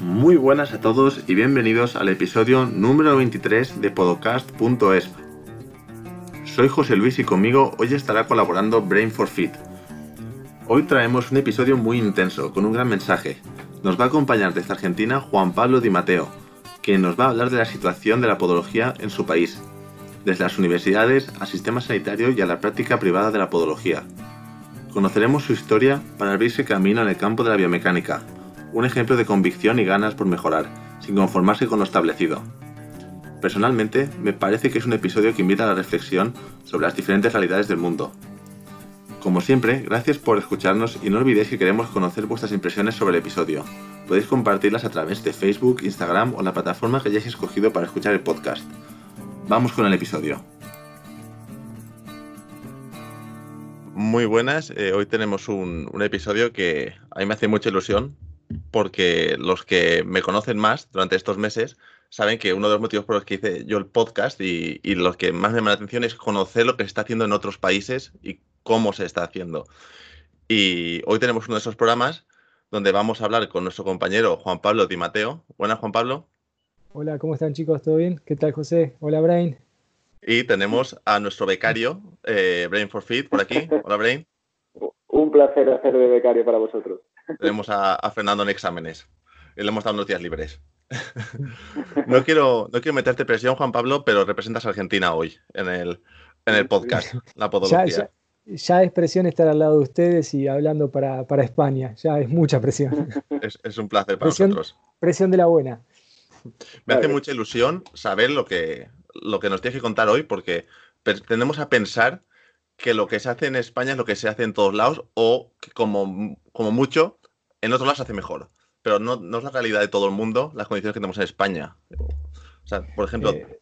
Muy buenas a todos y bienvenidos al episodio número 23 de podcast.es. Soy José Luis y conmigo hoy estará colaborando Brain for Fit. Hoy traemos un episodio muy intenso, con un gran mensaje. Nos va a acompañar desde Argentina Juan Pablo Di Mateo, quien nos va a hablar de la situación de la podología en su país, desde las universidades al sistema sanitario y a la práctica privada de la podología. Conoceremos su historia para abrirse camino en el campo de la biomecánica, un ejemplo de convicción y ganas por mejorar, sin conformarse con lo establecido. Personalmente, me parece que es un episodio que invita a la reflexión sobre las diferentes realidades del mundo. Como siempre, gracias por escucharnos y no olvidéis que queremos conocer vuestras impresiones sobre el episodio. Podéis compartirlas a través de Facebook, Instagram o la plataforma que hayáis escogido para escuchar el podcast. Vamos con el episodio. Muy buenas, eh, hoy tenemos un, un episodio que a mí me hace mucha ilusión porque los que me conocen más durante estos meses saben que uno de los motivos por los que hice yo el podcast y, y los que más me llama la atención es conocer lo que se está haciendo en otros países y cómo se está haciendo. Y hoy tenemos uno de esos programas donde vamos a hablar con nuestro compañero Juan Pablo Di Mateo. Buenas, Juan Pablo. Hola, ¿cómo están chicos? ¿Todo bien? ¿Qué tal, José? Hola, Brain. Y tenemos a nuestro becario, eh, Brain for Fit, por aquí. Hola, Brain. Un placer hacer de becario para vosotros. Tenemos a, a Fernando en exámenes. Y le hemos dado unos días libres. no, quiero, no quiero meterte presión, Juan Pablo, pero representas a Argentina hoy en el, en el podcast, la podología. Ya, ya, ya, es presión estar al lado de ustedes y hablando para, para España. Ya es mucha presión. Es, es un placer para presión, nosotros. Presión de la buena. Me hace mucha ilusión saber lo que, lo que nos tienes que contar hoy, porque tendemos a pensar que lo que se hace en España es lo que se hace en todos lados o que como, como mucho en otros lados se hace mejor. Pero no, no, es la realidad de todo el mundo las condiciones que tenemos en España. O sea, por ejemplo, eh,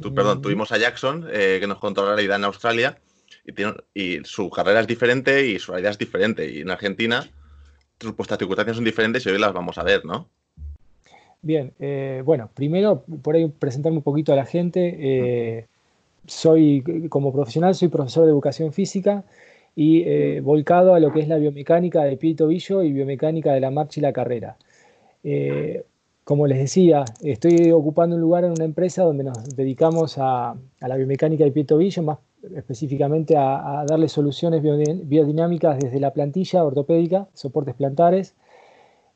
tu, perdón, tuvimos a Jackson eh, que nos contó la realidad en Australia y, tiene, y, su carrera es diferente y su realidad es diferente. Y en Argentina, vuestras circunstancias son diferentes y hoy las vamos a ver, ¿no? Bien, eh, bueno, primero por ahí presentarme un poquito a la gente. Eh, soy, como profesional, soy profesor de educación física y eh, volcado a lo que es la biomecánica de pie y tobillo y biomecánica de la marcha y la carrera. Eh, como les decía, estoy ocupando un lugar en una empresa donde nos dedicamos a, a la biomecánica de pie y tobillo, más específicamente a, a darle soluciones biodinámicas desde la plantilla ortopédica, soportes plantares.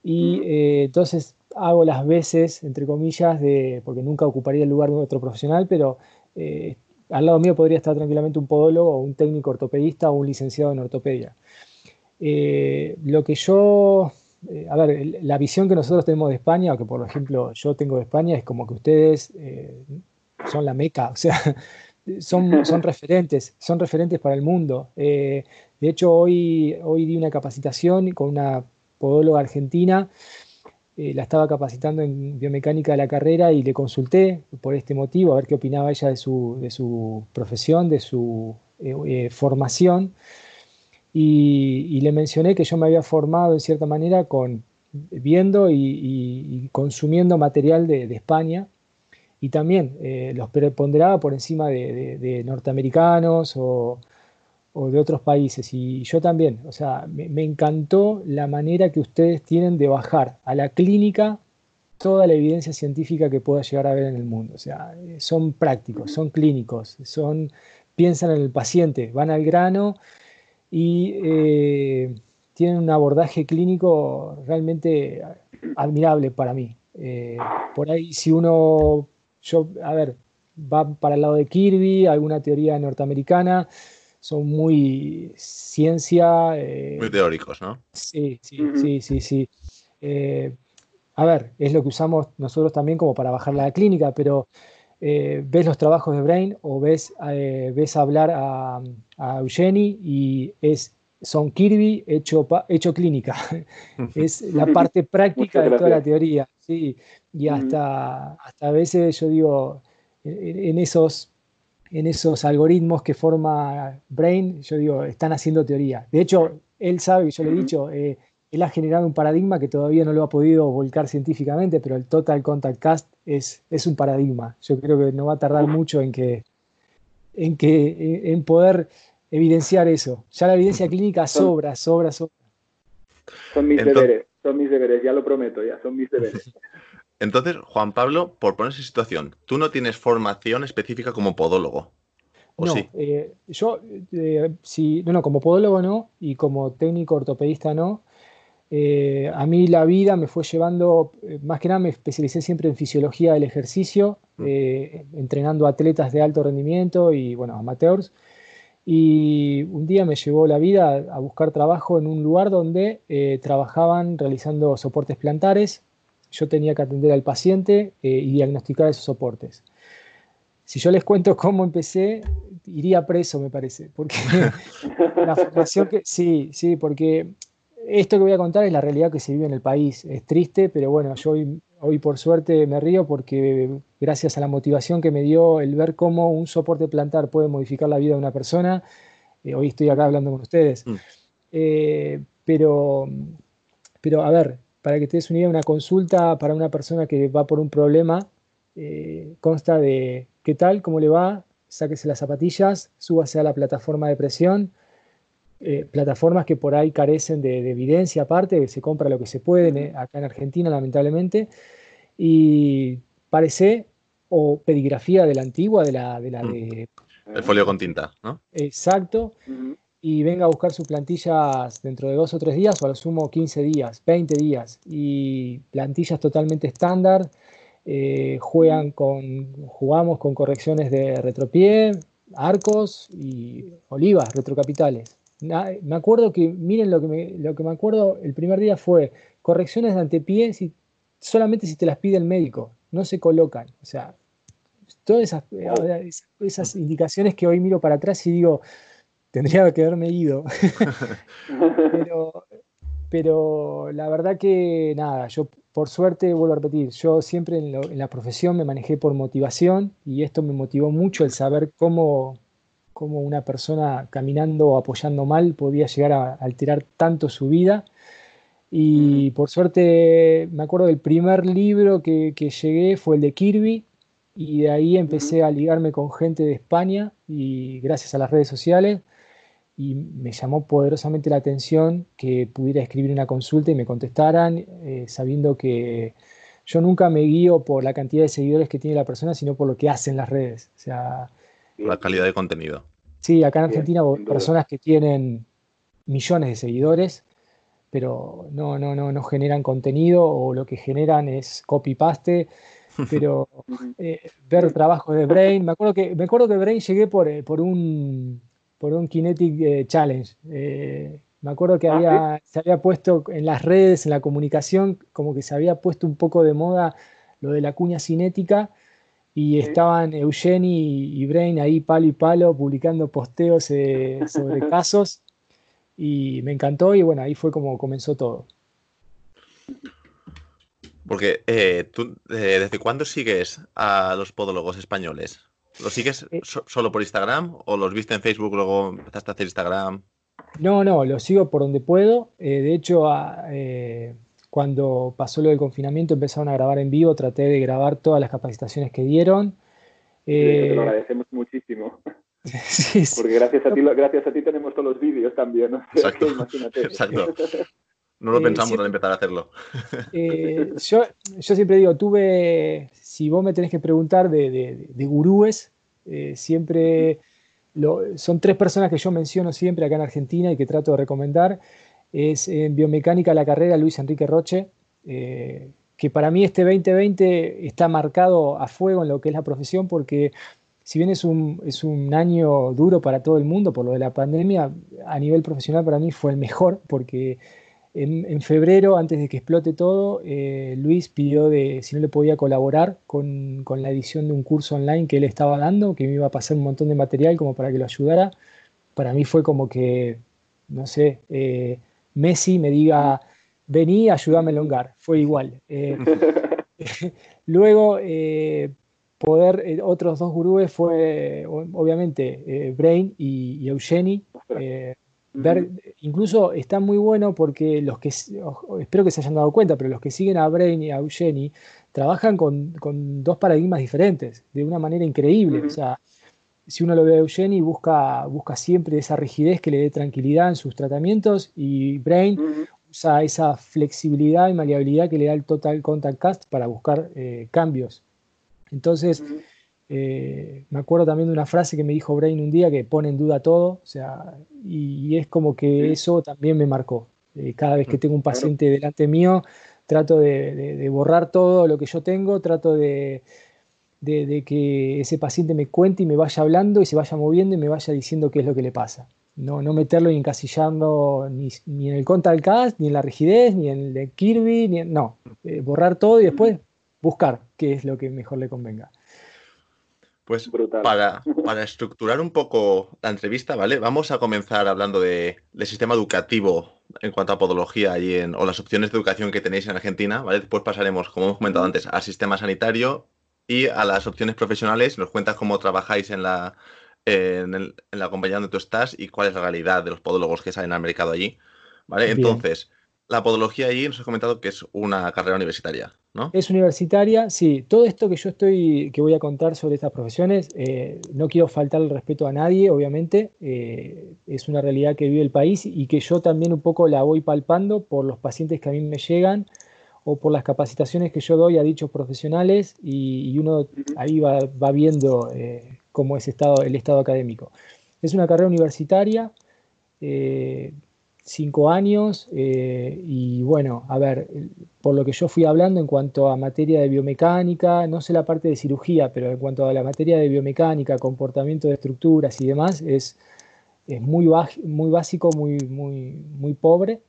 Y eh, entonces hago las veces, entre comillas, de, porque nunca ocuparía el lugar de otro profesional, pero eh, al lado mío podría estar tranquilamente un podólogo un técnico ortopedista o un licenciado en ortopedia. Eh, lo que yo, eh, a ver, la visión que nosotros tenemos de España, o que por ejemplo yo tengo de España, es como que ustedes eh, son la meca, o sea, son, son referentes, son referentes para el mundo. de hecho, hoy, hoy di una capacitación con una podóloga argentina eh, la estaba capacitando en biomecánica de la carrera y le consulté por este motivo, a ver qué opinaba ella de su, de su profesión, de su eh, eh, formación. Y, le mencioné que yo me había formado en cierta manera con, viendo y, consumiendo material de, España y también los preponderaba por encima de, de norteamericanos o, o de otros países. Y yo también, o sea, me, me, encantó la manera que ustedes tienen de bajar a la clínica toda la evidencia científica que pueda llegar a ver en el mundo. O sea, son prácticos, son clínicos, son, piensan en el paciente, van al grano y eh, tienen un abordaje clínico realmente admirable para mí. Eh, por ahí, si uno, yo, a ver, va para el lado de Kirby, alguna teoría norteamericana, son muy ciencia. Eh, muy teóricos, ¿no? Sí, sí, uh -huh. sí, sí, sí. Eh, a ver, es lo que usamos nosotros también como para bajar la clínica, pero eh, ves los trabajos de Brain o ves, eh, ves hablar a, a Eugeni y es, son Kirby hecho, hecho clínica. es la parte práctica de toda la teoría. Sí, y hasta, hasta a veces yo digo, en, en esos en esos algoritmos que forma Brain, yo digo, están haciendo teoría. De hecho, él sabe, yo le he dicho, eh, él ha generado un paradigma que todavía no lo ha podido volcar científicamente, pero el Total Contact Cast es, es un paradigma. Yo creo que no va a tardar mucho en que en, que, en poder evidenciar eso. Ya la evidencia clínica sobra, sobra, sobra. Son mis deberes. son mis deberes, ya lo prometo, ya son mis deberes. Entonces, Juan Pablo, por ponerse en situación, tú no tienes formación específica como podólogo. ¿o no, sí? eh, yo, eh, sí, no, no, como podólogo no, y como técnico ortopedista no. Eh, a mí la vida me fue llevando, eh, más que nada me especialicé siempre en fisiología del ejercicio, Mm. eh, entrenando atletas de alto rendimiento y, bueno, amateurs. Y un día me llevó la vida a, a buscar trabajo en un lugar donde eh, trabajaban realizando soportes plantares. Yo tenía que atender al paciente eh, y diagnosticar esos soportes. Si yo les cuento cómo empecé, iría preso, me parece, porque la formación que, sí, sí, porque esto que voy a contar es la realidad que se vive en el país. Es triste, pero bueno, yo hoy, hoy por suerte me río porque gracias a la motivación que me dio el ver cómo un soporte plantar puede modificar la vida de una persona, eh, hoy estoy acá hablando con ustedes. Mm. Eh, pero, pero, a ver, para que te des una idea, una consulta para una persona que va por un problema eh, consta de qué tal, cómo le va, sáquese las zapatillas, súbase a la plataforma de presión, eh, plataformas que por ahí carecen de, de evidencia aparte, se compra lo que se puede eh, acá en Argentina, lamentablemente, y parece, o pedigrafía de la antigua, de la de... La Mm. de El folio con tinta, ¿no? exacto. Y venga a buscar sus plantillas dentro de dos o tres días, o a lo sumo 15 días, 20 días, y plantillas totalmente estándar. eh, juegan con, jugamos con correcciones de retropié, arcos y olivas, retrocapitales. Na- me acuerdo que, miren lo que me, lo que me acuerdo, el primer día fue correcciones de antepié si, solamente si te las pide el médico, no se colocan. O sea, todas esas, eh, esas indicaciones que hoy miro para atrás y digo, tendría que haberme ido. pero, pero la verdad que nada, yo por suerte vuelvo a repetir, yo siempre en, lo- en la profesión me manejé por motivación y esto me motivó mucho el saber cómo, cómo una persona caminando o apoyando mal podía llegar a alterar tanto su vida. Y por suerte me acuerdo del primer libro que, que llegué fue el de Kirby y de ahí empecé a ligarme con gente de España y gracias a las redes sociales y me llamó poderosamente la atención que pudiera escribir una consulta y me contestaran, eh, sabiendo que yo nunca me guío por la cantidad de seguidores que tiene la persona, sino por lo que hacen las redes. O sea, La calidad de contenido. sí, acá en Bien, Argentina duda. personas que tienen millones de seguidores, pero no, no, no, no generan contenido o lo que generan es copy-paste, pero eh, ver trabajos de Brain. Me acuerdo que, me acuerdo que Brain llegué por, eh, por un por un Kinetic eh, Challenge. Eh, me acuerdo que Ah, había, se había puesto en las redes, en la comunicación, como que se había puesto un poco de moda lo de la cuña cinética y Sí. estaban Eugeni y Brain ahí palo y palo publicando posteos eh, sobre casos y me encantó y bueno, ahí fue como comenzó todo. Porque eh, tú, eh, ¿desde cuándo sigues a los podólogos españoles? ¿Los sigues Eh. so- solo por Instagram o los viste en Facebook, luego empezaste a hacer Instagram? No, no, lo sigo por donde puedo. Eh, de hecho, a- eh, cuando pasó lo del confinamiento empezaron a grabar en vivo, traté de grabar todas las capacitaciones que dieron. Sí, te lo Eh, agradecemos muchísimo. sí, sí. Porque gracias a ti, gracias a ti tenemos todos los vídeos también. O sea, Exacto. que imagínate. Exacto. No lo Eh, pensamos siempre- al empezar a hacerlo. Eh, yo, yo siempre digo, tuve, si vos me tenés que preguntar de, de- de gurúes, eh, siempre lo- son tres personas que yo menciono siempre acá en Argentina y que trato de recomendar. Es en biomecánica la carrera Luis Enrique Roche, eh, que para mí este 2020 está marcado a fuego en lo que es la profesión porque si bien es un, es un año duro para todo el mundo por lo de la pandemia, a nivel profesional para mí fue el mejor porque en, en febrero, antes de que explote todo, eh, Luis pidió de si no le podía colaborar con, con la edición de un curso online que él estaba dando, que me iba a pasar un montón de material como para que lo ayudara. Para mí fue como que, no sé, eh, Messi me diga, vení, ayúdame a elongar. Fue igual. Eh, luego, eh, poder, otros dos gurúes fue, obviamente, Brain y, y Eugeni. Ver, incluso está muy bueno porque los que, espero que se hayan dado cuenta, pero los que siguen a Brain y a Eugeni trabajan con, con dos paradigmas diferentes, de una manera increíble. O sea, si uno lo ve a Eugeni, busca, busca siempre esa rigidez que le dé tranquilidad en sus tratamientos y Brain usa esa flexibilidad y maleabilidad que le da el Total Contact Cast para buscar eh, cambios. Entonces, eh, me acuerdo también de una frase que me dijo Brain un día que pone en duda todo, o sea, y, es como que eso también me marcó. Eh, cada vez que tengo un paciente delante mío, trato de, borrar todo lo que yo tengo, trato de, que ese paciente me cuente y me vaya hablando y se vaya moviendo y me vaya diciendo qué es lo que le pasa. No, no meterlo y encasillando ni, ni en el contact cast, ni en la rigidez, ni en el Kirby, ni no. Eh, borrar todo y después buscar qué es lo que mejor le convenga. Pues para, para, estructurar un poco la entrevista, ¿vale? Vamos a comenzar hablando de, del sistema educativo en cuanto a podología y en, o las opciones de educación que tenéis en Argentina, ¿vale? Después pasaremos, como hemos comentado antes, al sistema sanitario y a las opciones profesionales. Nos cuentas cómo trabajáis en la, en, la compañía donde tú estás y cuál es la realidad de los podólogos que salen al mercado allí, ¿vale? Entonces, la podología allí nos has comentado que es una carrera universitaria, ¿no? Es universitaria, sí. Todo esto que yo estoy, que voy a contar sobre estas profesiones, eh, no quiero faltar el respeto a nadie, obviamente. Eh, es una realidad que vive el país y que yo también un poco la voy palpando por los pacientes que a mí me llegan o por las capacitaciones que yo doy a dichos profesionales y, uno ahí va, viendo eh, cómo es estado, el estado académico. Es una carrera universitaria cinco años eh, y bueno, a ver, por lo que yo fui hablando en cuanto a materia de biomecánica, no sé la parte de cirugía, pero en cuanto a la materia de biomecánica, comportamiento de estructuras y demás, es, es muy, muy básico, muy, muy, muy pobre.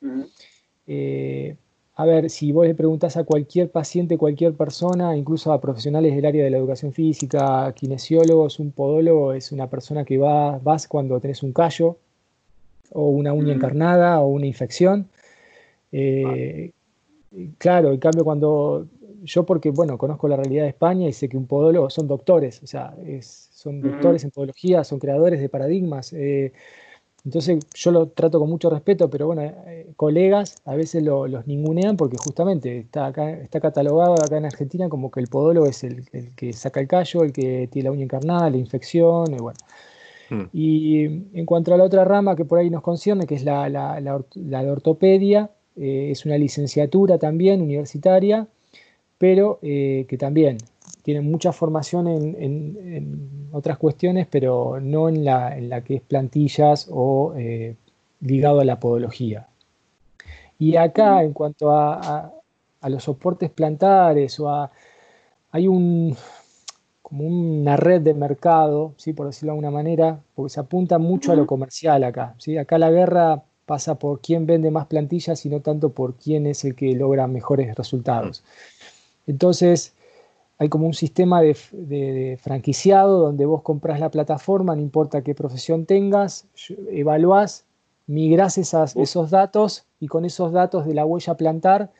Eh, a ver, si vos le preguntás a cualquier paciente, cualquier persona, incluso a profesionales del área de la educación física, kinesiólogos, un podólogo es una persona que va, vas cuando tenés un callo, o una uña encarnada o una infección. Eh, claro, en cambio cuando yo porque, bueno, conozco la realidad de España y sé que un podólogo son doctores, o sea, son doctores en podología, son creadores de paradigmas. Eh, entonces yo lo trato con mucho respeto, pero bueno, eh, colegas a veces los ningunean porque justamente está, acá, está catalogado acá en Argentina como que el podólogo es el, que saca el callo, el que tiene la uña encarnada, la infección, y bueno. Mm. Y en cuanto a la otra rama que por ahí nos concierne, que es la, de ortopedia, eh, es una licenciatura también universitaria, pero eh, que también tiene mucha formación en, otras cuestiones, pero no en la, en la que es plantillas o eh, ligado a la podología. Y acá, mm. en cuanto a, a los soportes plantares o a... Hay un, como una red de mercado, ¿sí? por decirlo de alguna manera, porque se apunta mucho a lo comercial acá. ¿sí? Acá la guerra pasa por quién vende más plantillas y no tanto por quién es el que logra mejores resultados. Entonces, hay como un sistema de, franquiciado donde vos compras la plataforma, no importa qué profesión tengas, evaluás, migrás esos datos y con esos datos de la huella plantar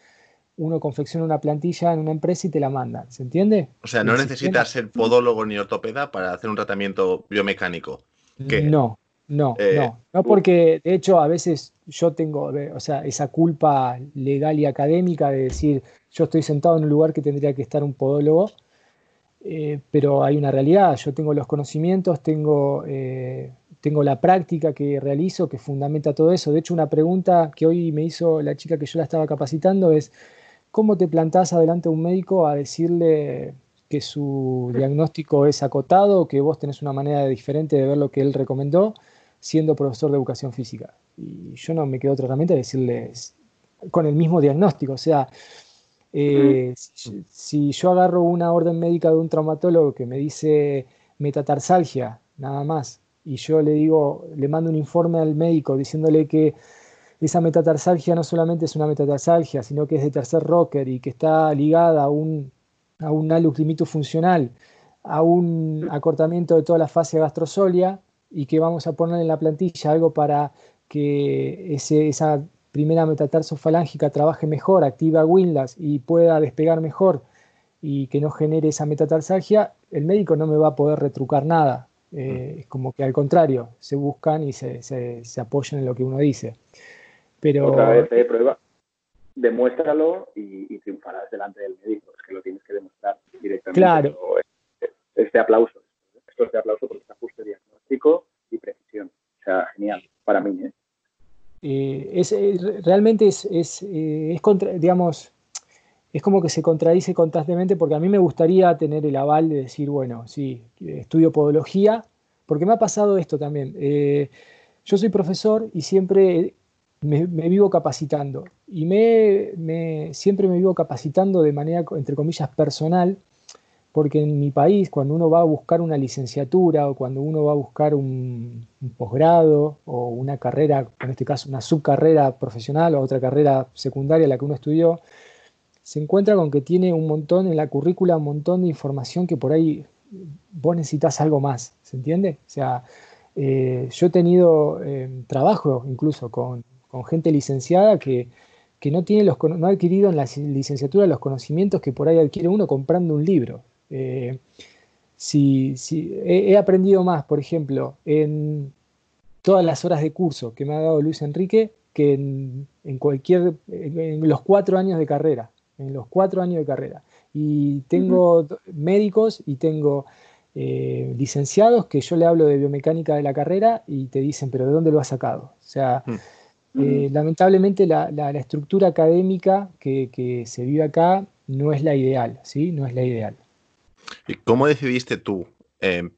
uno confecciona una plantilla en una empresa y te la mandan, ¿se entiende? O sea, no necesitas ser podólogo ni ortopeda para hacer un tratamiento biomecánico. No, no, eh, no, no porque de hecho a veces yo tengo, o sea, esa culpa legal y académica de decir yo estoy sentado en un lugar que tendría que estar un podólogo, eh, pero hay una realidad, yo tengo los conocimientos, tengo, eh, tengo la práctica que realizo, que fundamenta todo eso. De hecho, una pregunta que hoy me hizo la chica que yo la estaba capacitando es, ¿Cómo te plantás adelante a un médico a decirle que su diagnóstico es acotado, que vos tenés una manera diferente de ver lo que él recomendó, siendo profesor de educación física? Y yo no me quedo otra herramienta de decirle con el mismo diagnóstico. O sea, eh, si, yo agarro una orden médica de un traumatólogo que me dice metatarsalgia, nada más, y yo le digo, le mando un informe al médico diciéndole que esa metatarsalgia no solamente es una metatarsalgia, sino que es de tercer rocker y que está ligada a un, a un alux funcional, a un acortamiento de toda la fase gastrosolia y que vamos a poner en la plantilla algo para que ese, esa primera metatarsofalángica trabaje mejor, activa Winlas y pueda despegar mejor y que no genere esa metatarsalgia, el médico no me va a poder retrucar nada. Eh, es como que al contrario, se buscan y se, se, se apoyan en lo que uno dice. Otra vez, eh, prueba. Demuéstralo y, triunfarás delante del médico. Es que lo tienes que demostrar directamente. Claro. Este aplauso. Esto es de aplauso porque está justo diagnóstico y precisión. O sea, genial. Para mí, ¿eh? es, realmente es, es, es contra, digamos, es como que se contradice constantemente porque a mí me gustaría tener el aval de decir, bueno, sí, estudio podología, porque me ha pasado esto también. Eh, yo soy profesor y siempre me, vivo capacitando y me, siempre me vivo capacitando de manera, entre comillas, personal, porque en mi país, cuando uno va a buscar una licenciatura o cuando uno va a buscar un, un posgrado o una carrera, en este caso una subcarrera profesional o otra carrera secundaria, la que uno estudió, se encuentra con que tiene un montón en la currícula, un montón de información que por ahí vos necesitas algo más, ¿se entiende? O sea, eh, yo he tenido eh, trabajo incluso con, gente licenciada que, no, tiene los, no ha adquirido en la licenciatura los conocimientos que por ahí adquiere uno comprando un libro. Eh, si, he, aprendido más, por ejemplo, en todas las horas de curso que me ha dado Luis Enrique que en, en cualquier, en los cuatro años de carrera en los cuatro años de carrera. Y tengo médicos y tengo eh, licenciados que yo le hablo de biomecánica de la carrera y te dicen, pero ¿de dónde lo has sacado? O sea, mm. Eh, lamentablemente la, estructura académica que, se vive acá no es la ideal, ¿sí? No es la ideal. ¿Y cómo decidiste tú em,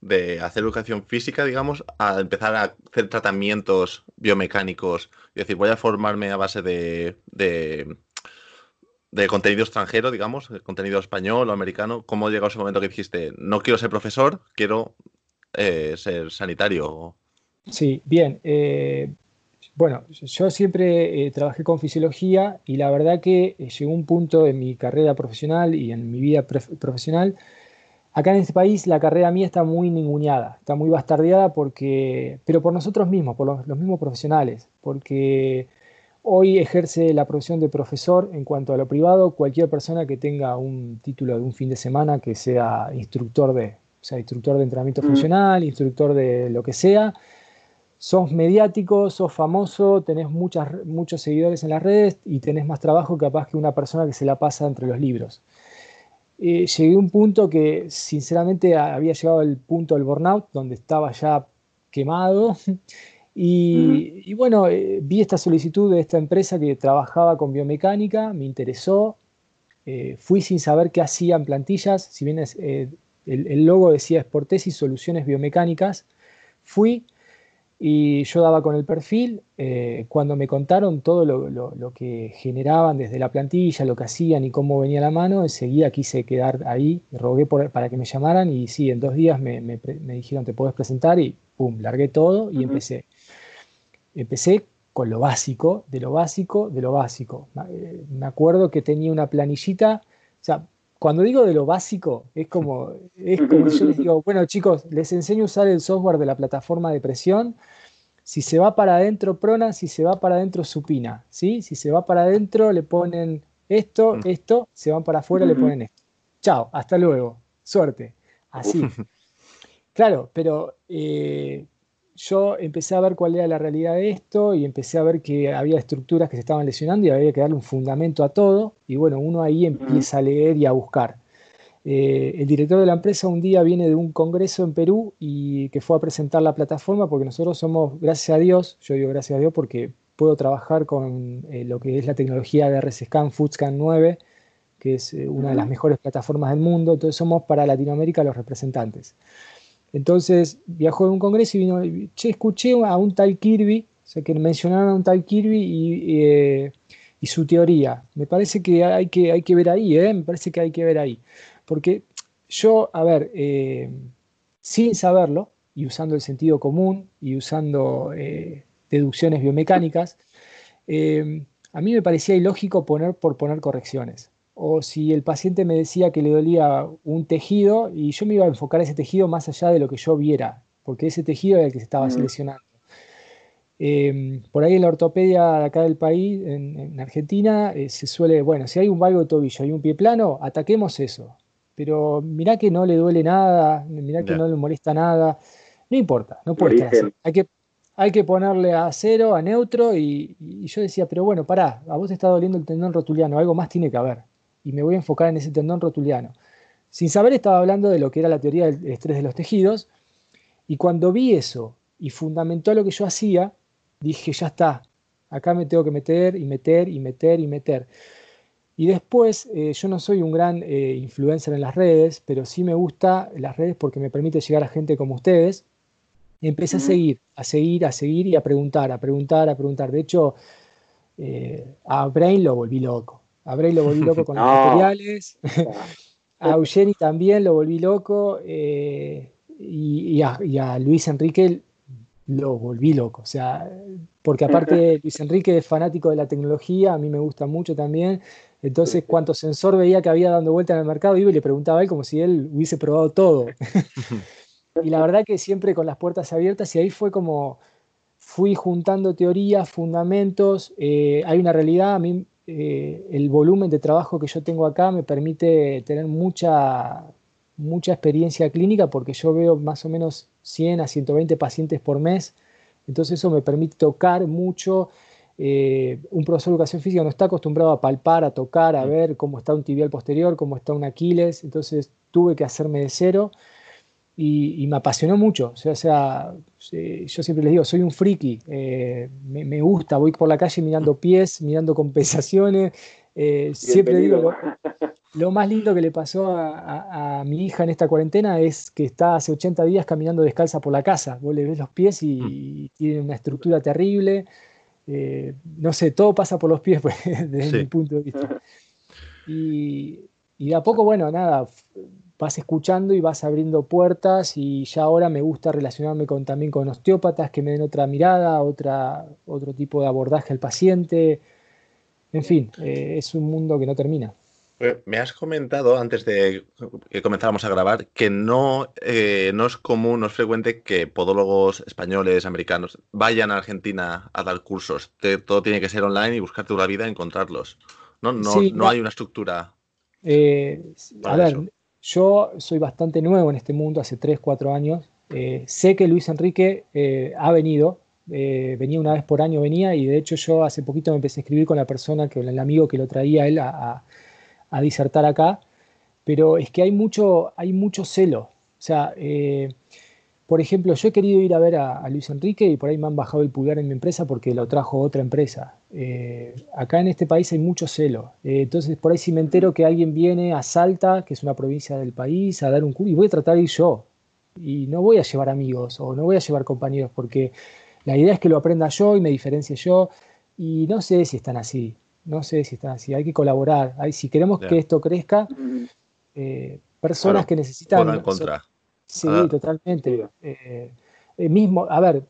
de hacer educación física, digamos, a empezar a hacer tratamientos biomecánicos? Es decir, voy a formarme a base de de contenido extranjero, digamos, contenido español o americano, ¿cómo llegó ese momento que dijiste, no quiero ser profesor, quiero eh, ser sanitario? Sí, bien. Eh, bueno, yo siempre eh, trabajé con fisiología y la verdad que llegó un punto en mi carrera profesional y en mi vida profesional. Acá en este país la carrera mía está muy ninguneada, está muy bastardeada porque, pero por nosotros mismos, por los mismos profesionales, porque Hoy ejerce la profesión de profesor en cuanto a lo privado cualquier persona que tenga un título de un fin de semana que sea instructor de, o sea, instructor de entrenamiento mm. funcional, instructor de lo que sea. Sos mediático, sos famoso, tenés muchas, muchos seguidores en las redes y tenés más trabajo capaz que una persona que se la pasa entre los libros. Eh, llegué a un punto que sinceramente había llegado al punto del burnout, donde estaba ya quemado Y, bueno, eh, vi esta solicitud de esta empresa que trabajaba con biomecánica, me interesó, eh, fui sin saber qué hacían plantillas, si bien eh, el, logo decía Sportesis Soluciones Biomecánicas, fui y yo daba con el perfil, cuando me contaron todo lo, que generaban desde la plantilla, lo que hacían y cómo venía la mano, enseguida quise quedar ahí, rogué para que me llamaran y sí, en dos días me, dijeron te puedes presentar y pum, largué todo y empecé empecé con lo básico, de lo básico, de lo básico. Eh, me acuerdo que tenía una planillita, o sea, cuando digo de lo básico, es como, es como yo les digo, bueno chicos, les enseño a usar el software de la plataforma de presión. Si se va para adentro prona, si se va para adentro supina, ¿sí? Si se va para adentro le ponen esto, mm. esto, se van para afuera le ponen esto. Chao, hasta luego, suerte. Así. Claro, pero eh, yo empecé a ver cuál era la realidad de esto y empecé a ver que había estructuras que se estaban lesionando y había que darle un fundamento a todo. Y bueno, uno ahí empieza a leer y a buscar. Eh, el director de la empresa un día viene de un congreso en Perú y que fue a presentar la plataforma porque nosotros somos, gracias a Dios, yo digo gracias a Dios porque puedo trabajar con eh, lo que es la tecnología de RSScan Foodscan 9, que es eh, una de las mejores plataformas del mundo, entonces somos para Latinoamérica los representantes. Entonces viajó de un congreso y vino, che, escuché a un tal Kirby, o sea, que mencionaron a un tal Kirby y, eh, su teoría. Me parece que hay que, ver ahí, ¿eh? me parece que hay que ver ahí. Porque yo, a ver, eh, sin saberlo y usando el sentido común y usando deducciones biomecánicas, a mí me parecía ilógico poner por poner correcciones o si el paciente me decía que le dolía un tejido y yo me iba a enfocar ese tejido más allá de lo que yo viera, porque ese tejido era el que se estaba seleccionando. Em, por ahí en la ortopedia de acá del país, en, Argentina, eh, se suele, bueno, si hay un valgo de tobillo y un pie plano, ataquemos eso. Pero mirá que no le duele nada, mirá que no le molesta nada, no importa, no puede estar Hay que, hay que ponerle a cero, a neutro, y, y, yo decía, pero bueno, pará, a vos te está doliendo el tendón rotuliano, algo más tiene que haber y me voy a enfocar en ese tendón rotuliano. Sin saber estaba hablando de lo que era la teoría del estrés de los tejidos y cuando vi eso y fundamentó lo que yo hacía, dije, ya está, acá me tengo que meter y meter y meter y meter. Y después, eh, yo no soy un gran eh, influencer en las redes, pero sí me gusta las redes porque me permite llegar a gente como ustedes. Y empecé a seguir, a seguir, a seguir y a preguntar, a preguntar, a preguntar. De hecho, eh, a Brain lo volví loco. A Brain lo volví loco con los materiales. a Eugeni también lo volví loco. Y, a, y, a, Luis Enrique lo volví loco. O sea, porque aparte Luis Enrique es fanático de la tecnología, a mí me gusta mucho también. Entonces, cuánto sensor veía que había dando vuelta en el mercado, iba y le preguntaba a él como si él hubiese probado todo. y la verdad que siempre con las puertas abiertas, y ahí fue como fui juntando teorías, fundamentos. Eh, hay una realidad, a mí eh, el volumen de trabajo que yo tengo acá me permite tener mucha, mucha experiencia clínica porque yo veo más o menos 100 a 120 pacientes por mes. Entonces eso me permite tocar mucho eh, un profesor de educación física no está acostumbrado a palpar, a tocar, a mm. ver cómo está un tibial posterior, cómo está un Aquiles, entonces tuve que hacerme de cero y, me apasionó mucho. O sea, sea, yo siempre les digo, soy un friki, eh, me, gusta, voy por la calle mirando pies, mirando compensaciones. Eh, siempre digo, lo, más lindo que le pasó a, mi hija en esta cuarentena es que está hace 80 días caminando descalza por la casa. Vos le ves los pies y, y mm. tiene una estructura terrible. Eh, no sé, todo pasa por los pies pues, desde mi punto de vista. Y, de a poco, bueno, nada, vas escuchando y vas abriendo puertas y ya ahora me gusta relacionarme con, también con osteópatas que me den otra mirada, otra, otro tipo de abordaje al paciente. En fin, eh, es un mundo que no termina. Me has comentado antes de que comenzáramos a grabar que no, eh, no es común, no es frecuente que podólogos españoles, americanos, vayan a Argentina a dar cursos. todo tiene que ser online y buscarte una vida encontrarlos. No, no, hay una estructura. Eh, a ver, yo soy bastante nuevo en este mundo, hace 3, 4 años. Eh, sé que Luis Enrique ha venido, venía una vez por año, venía, y de hecho yo hace poquito me empecé a escribir con la persona, que el amigo que lo traía él a a disertar acá, pero es que hay mucho, hay mucho celo. O sea, eh, por ejemplo, yo he querido ir a ver a, Luis Enrique y por ahí me han bajado el pulgar en mi empresa porque lo trajo otra empresa. Eh, acá en este país hay mucho celo. Eh, entonces, por ahí si me entero que alguien viene a Salta, que es una provincia del país, a dar un curso, y voy a tratar de ir yo. Y no voy a llevar amigos o no voy a llevar compañeros porque la idea es que lo aprenda yo y me diferencie yo. Y no sé si están así no sé si está así, hay que colaborar. Hay, si queremos que esto crezca, eh, personas que necesitan... en contra. Sí, totalmente. Eh, eh, mismo, a ver,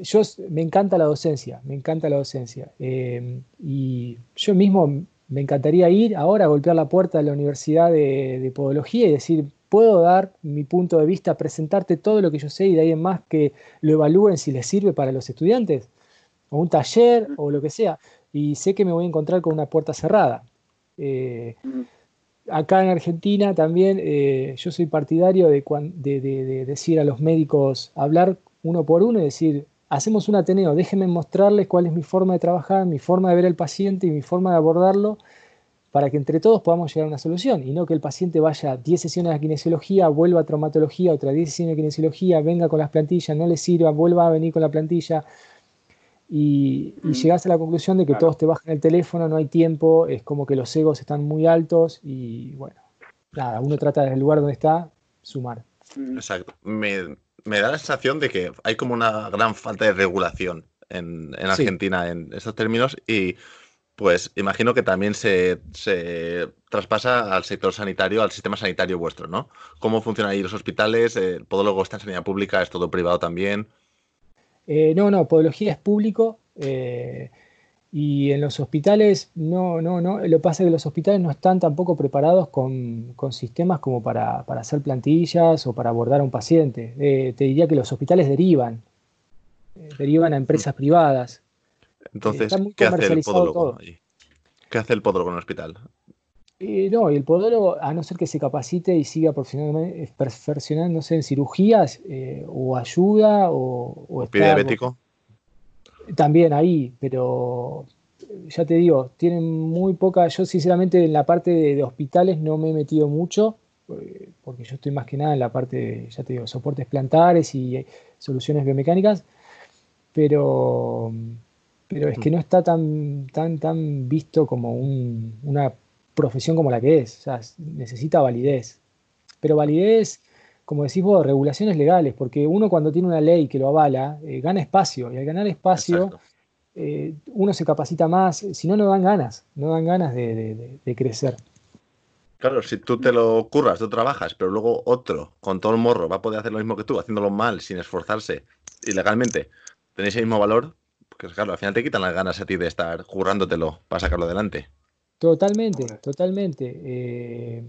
yo me encanta la docencia, me encanta la docencia. y yo mismo me encantaría ir ahora a golpear la puerta de la Universidad de, de, Podología y decir, puedo dar mi punto de vista, presentarte todo lo que yo sé y de ahí en más que lo evalúen si les sirve para los estudiantes, o un taller o lo que sea y sé que me voy a encontrar con una puerta cerrada. Eh, acá en Argentina también eh, yo soy partidario de, de, decir a los médicos, hablar uno por uno y decir, hacemos un Ateneo, déjenme mostrarles cuál es mi forma de trabajar, mi forma de ver al paciente y mi forma de abordarlo para que entre todos podamos llegar a una solución y no que el paciente vaya 10 sesiones de kinesiología, vuelva a traumatología, otra 10 sesiones de kinesiología, venga con las plantillas, no le sirva, vuelva a venir con la plantilla y, y, llegas a la conclusión de que todos te bajan el teléfono, no hay tiempo, es como que los egos están muy altos y bueno, nada, uno trata desde el lugar donde está sumar. Exacto. Me, da la sensación de que hay como una gran falta de regulación en, Argentina en estos términos y pues imagino que también se, traspasa al sector sanitario, al sistema sanitario vuestro, ¿no? ¿Cómo funcionan ahí los hospitales? ¿El podólogo está en sanidad pública? ¿Es todo privado también? Eh, no, no, podología es público. Eh, y en los hospitales, no, no, no. Lo que pasa es que los hospitales no están tampoco preparados con, sistemas como para, hacer plantillas o para abordar a un paciente. Eh, te diría que los hospitales derivan, derivan a empresas privadas. Entonces, ¿qué hace el podólogo? ¿Qué hace el podólogo en el hospital? No, y el podólogo, a no ser que se capacite y siga perfeccionándose en cirugías, eh, o ayuda, o, o diabético? También ahí, pero ya te digo, tienen muy poca. Yo, sinceramente, en la parte de, hospitales no me he metido mucho, eh, porque yo estoy más que nada en la parte de, ya te digo, soportes plantares y soluciones biomecánicas, pero pero es que no está tan, tan, tan visto como una profesión como la que es. O sea, necesita validez. Pero validez, como decís vos, regulaciones legales, porque uno cuando tiene una ley que lo avala, eh, gana espacio, y al ganar espacio, eh, uno se capacita más, si no, no dan ganas, no dan ganas de, crecer. Claro, si tú te lo curras, tú trabajas, pero luego otro, con todo el morro, va a poder hacer lo mismo que tú, haciéndolo mal, sin esforzarse, ilegalmente, tenéis el mismo valor, porque claro, al final te quitan las ganas a ti de estar currándotelo para sacarlo adelante. Totalmente, totalmente. Eh,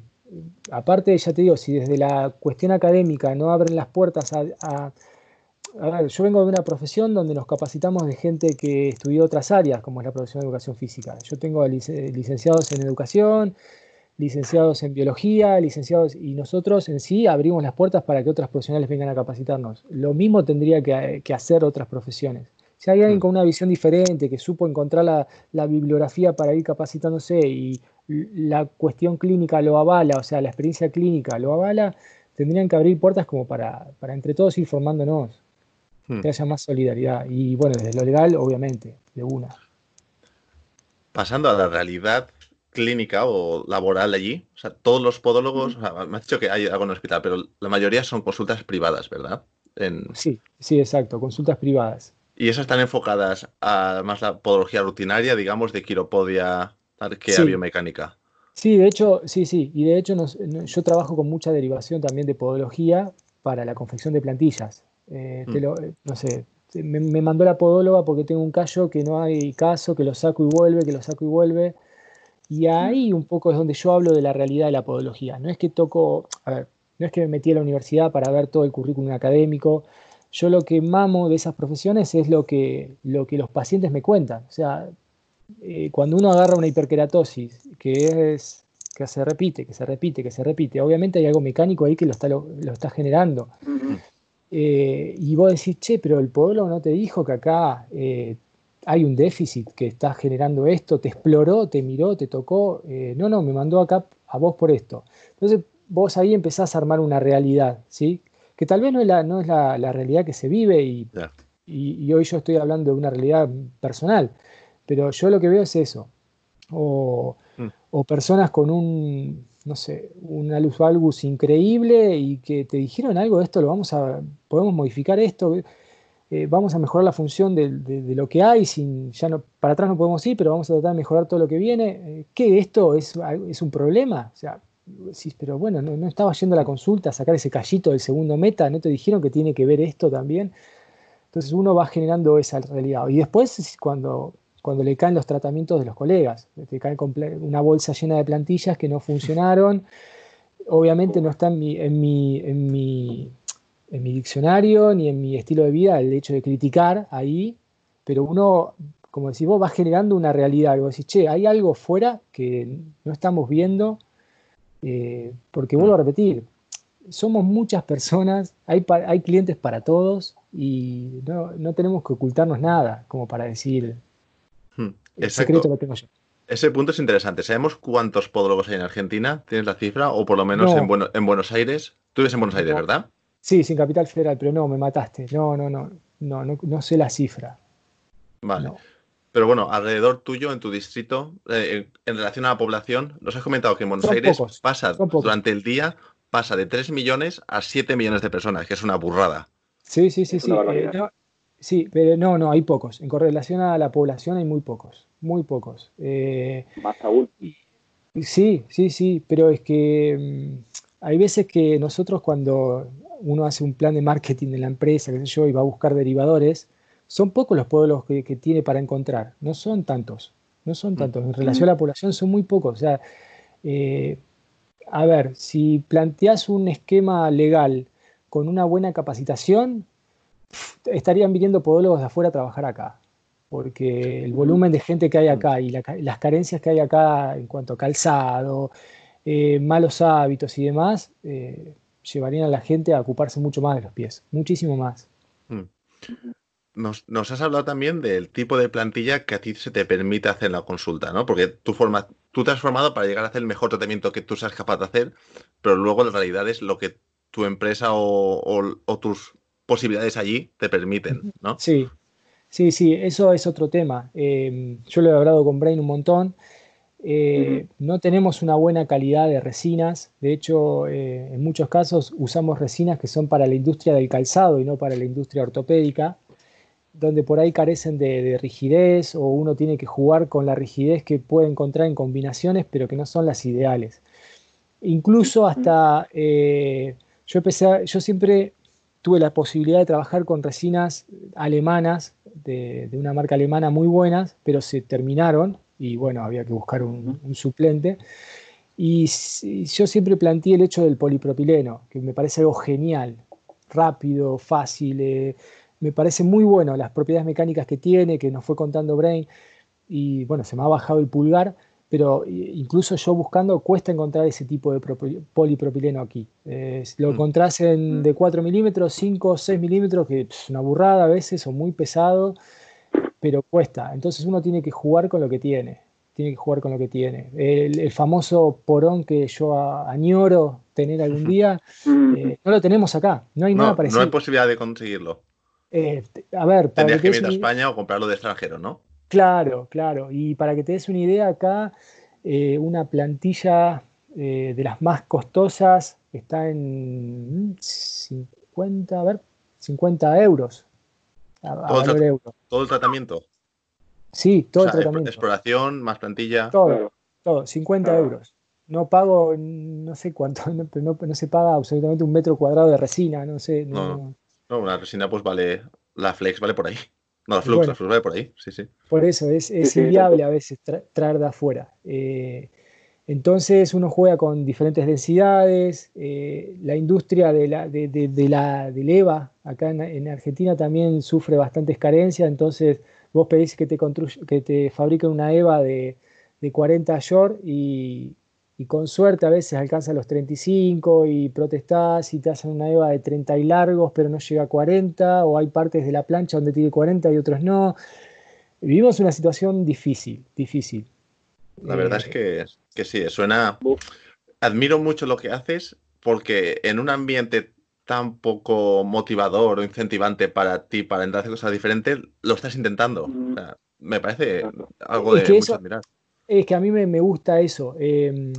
aparte, ya te digo, si desde la cuestión académica no abren las puertas a, a, ver, yo vengo de una profesión donde nos capacitamos de gente que estudió otras áreas, como es la profesión de educación física. Yo tengo licenciados en educación, licenciados en biología, licenciados, y nosotros en sí abrimos las puertas para que otras profesionales vengan a capacitarnos. Lo mismo tendría que hacer otras profesiones. Si hay alguien mm. con una visión diferente, que supo encontrar la, bibliografía para ir capacitándose y la cuestión clínica lo avala, o sea, la experiencia clínica lo avala, tendrían que abrir puertas como para, entre todos ir formándonos, hmm. que haya más solidaridad. Y bueno, desde lo legal, obviamente, de una. Pasando a la realidad clínica o laboral allí, o sea, todos los podólogos, me has dicho que hay algo en el hospital, pero la mayoría son consultas privadas, ¿verdad? Sí, sí, exacto, consultas privadas. Y esas están enfocadas a más la podología rutinaria, digamos, de quiropodia que a biomecánica. Sí, de hecho, sí, sí. Y de hecho yo trabajo con mucha derivación también de podología para la confección de plantillas. Eh, mm. eh, no sé, me, mandó la podóloga porque tengo un callo que no hay caso, que lo saco y vuelve, que lo saco y vuelve. Y ahí un poco es donde yo hablo de la realidad de la podología. No es que toco, a ver, no es que me metí a la universidad para ver todo el currículum académico, yo lo que mamo de esas profesiones es lo que, lo que los pacientes me cuentan. O sea, eh, cuando uno agarra una hiperkeratosis, que es que se repite, que se repite, que se repite, obviamente hay algo mecánico ahí que lo está, lo, está generando. Eh, y vos decís, che, pero el podólogo no te dijo que acá eh, hay un déficit que está generando esto, te exploró, te miró, te tocó. no, no, me mandó acá a vos por esto. Entonces vos ahí empezás a armar una realidad, ¿sí? Que tal vez no es la, no es la, realidad que se vive y, y, hoy yo estoy hablando de una realidad personal, pero yo lo que veo es eso, o, mm. personas con un, no sé, una luz valgus increíble y que te dijeron algo de esto, lo vamos a, podemos modificar esto, eh, vamos a mejorar la función de, lo que hay, sin, ya no, para atrás no podemos ir, pero vamos a tratar de mejorar todo lo que viene. Eh, ¿Qué esto es, es un problema? O sea, pero bueno, no, estaba yendo a la consulta a sacar ese callito del segundo meta, ¿no te dijeron que tiene que ver esto también? Entonces uno va generando esa realidad. Y después cuando, cuando le caen los tratamientos de los colegas, te cae una bolsa llena de plantillas que no funcionaron, obviamente no está en mi, en mi, en mi, diccionario ni en mi estilo de vida el hecho de criticar ahí, pero uno, como decís vos, va generando una realidad. Vos decís, che, hay algo fuera que no estamos viendo eh, porque vuelvo a repetir, somos muchas personas, hay, hay clientes para todos y no, tenemos que ocultarnos nada como para decir hmm, el secreto lo tengo yo. Ese punto es interesante. ¿Sabemos cuántos podólogos hay en Argentina? ¿Tienes la cifra? O por lo menos en, en, Buenos Aires. Tú vives en Buenos Aires, ¿verdad? Sí, sin Capital Federal, pero no, me mataste. No, no, no, no, no, no sé la cifra. Vale. Pero bueno, alrededor tuyo, en tu distrito, eh, en relación a la población, nos has comentado que en Buenos Aires pasa durante el día, pasa de 3 millones a 7 millones de personas, que es una burrada. Sí, sí, sí, sí. Eh, sí, pero no, no, hay pocos. En correlación a la población hay muy pocos, muy pocos. Eh, Más aún. sí, sí, sí, pero es que mm, hay veces que nosotros cuando uno hace un plan de marketing en la empresa, qué sé yo, y va a buscar derivadores, son pocos los pueblos que, tiene para encontrar, no son tantos, no son mm. tantos. En relación a la población son muy pocos. O sea, eh, a ver, si planteas un esquema legal con una buena capacitación, estarían viniendo podólogos de afuera a trabajar acá, porque el volumen de gente que hay acá y las carencias que hay acá en cuanto a calzado, eh, malos hábitos y demás, eh, llevarían a la gente a ocuparse mucho más de los pies, muchísimo más. Mm nos, has hablado también del tipo de plantilla que a ti se te permite hacer la consulta, ¿no? Porque tú, forma, tú te has formado para llegar a hacer el mejor tratamiento que tú seas capaz de hacer, pero luego la realidad es lo que tu empresa o, tus posibilidades allí te permiten, ¿no? Sí, Sí, sí, eso es otro tema. Eh, yo lo he hablado con Brain un montón. Eh, no tenemos una buena calidad de resinas. De hecho, eh, en muchos casos usamos resinas que son para la industria del calzado y no para la industria ortopédica, donde por ahí carecen de, rigidez o uno tiene que jugar con la rigidez que puede encontrar en combinaciones, pero que no son las ideales. Incluso hasta yo empecé, yo siempre tuve la posibilidad de trabajar con resinas alemanas, de, una marca alemana muy buenas, pero se terminaron y bueno, había que buscar un, suplente. Y, yo siempre planteé el hecho del polipropileno, que me parece algo genial, rápido, fácil, eh, me parece muy bueno las propiedades mecánicas que tiene, que nos fue contando Brain, y bueno, se me ha bajado el pulgar, pero incluso yo buscando cuesta encontrar ese tipo de polipropileno aquí. lo mm. encontrás en, mm. de 4 milímetros, 5 o 6 milímetros, que es una burrada a veces o muy pesado, pero cuesta. Entonces uno tiene que jugar con lo que tiene. Tiene que jugar con lo que tiene. El, famoso porón que yo añoro tener algún día, eh, no lo tenemos acá. No hay nada parecido. No hay posibilidad de conseguirlo. Eh, a ver, Tendrías que ir a España o comprarlo de extranjero, ¿no? Claro, claro. Y para que te des una idea, acá eh, una plantilla eh, de las más costosas está en 50, a ver, 50 euros. ¿Todo, el tratamiento? Sí, todo el tratamiento. Exploración, más plantilla. Todo, todo, 50 euros. No pago, no sé cuánto, no, no, se paga absolutamente un metro cuadrado de resina, no sé. No, no, una resina pues vale, la flex vale por ahí. No, la Flux, la Flux va por ahí, sí, sí. Por eso es, es inviable a veces traer de afuera. Eh, entonces uno juega con diferentes densidades. Eh, la industria de la, de, de, la, del EVA acá en, Argentina también sufre bastantes carencias. Entonces vos pedís que te, que te fabriquen una EVA de, 40 short y, y con suerte a veces alcanza los 35 y protestás y te hacen una EVA de 30 y largos, pero no llega a 40, o hay partes de la plancha donde tiene 40 y otros no. Vivimos una situación difícil, difícil. La verdad es que, que sí, suena... Admiro mucho lo que haces porque en un ambiente tan poco motivador o incentivante para ti para entrar a hacer cosas diferentes, lo estás intentando. Mm. me parece algo de mucho admirar. Es que a mí me, gusta eso. Em,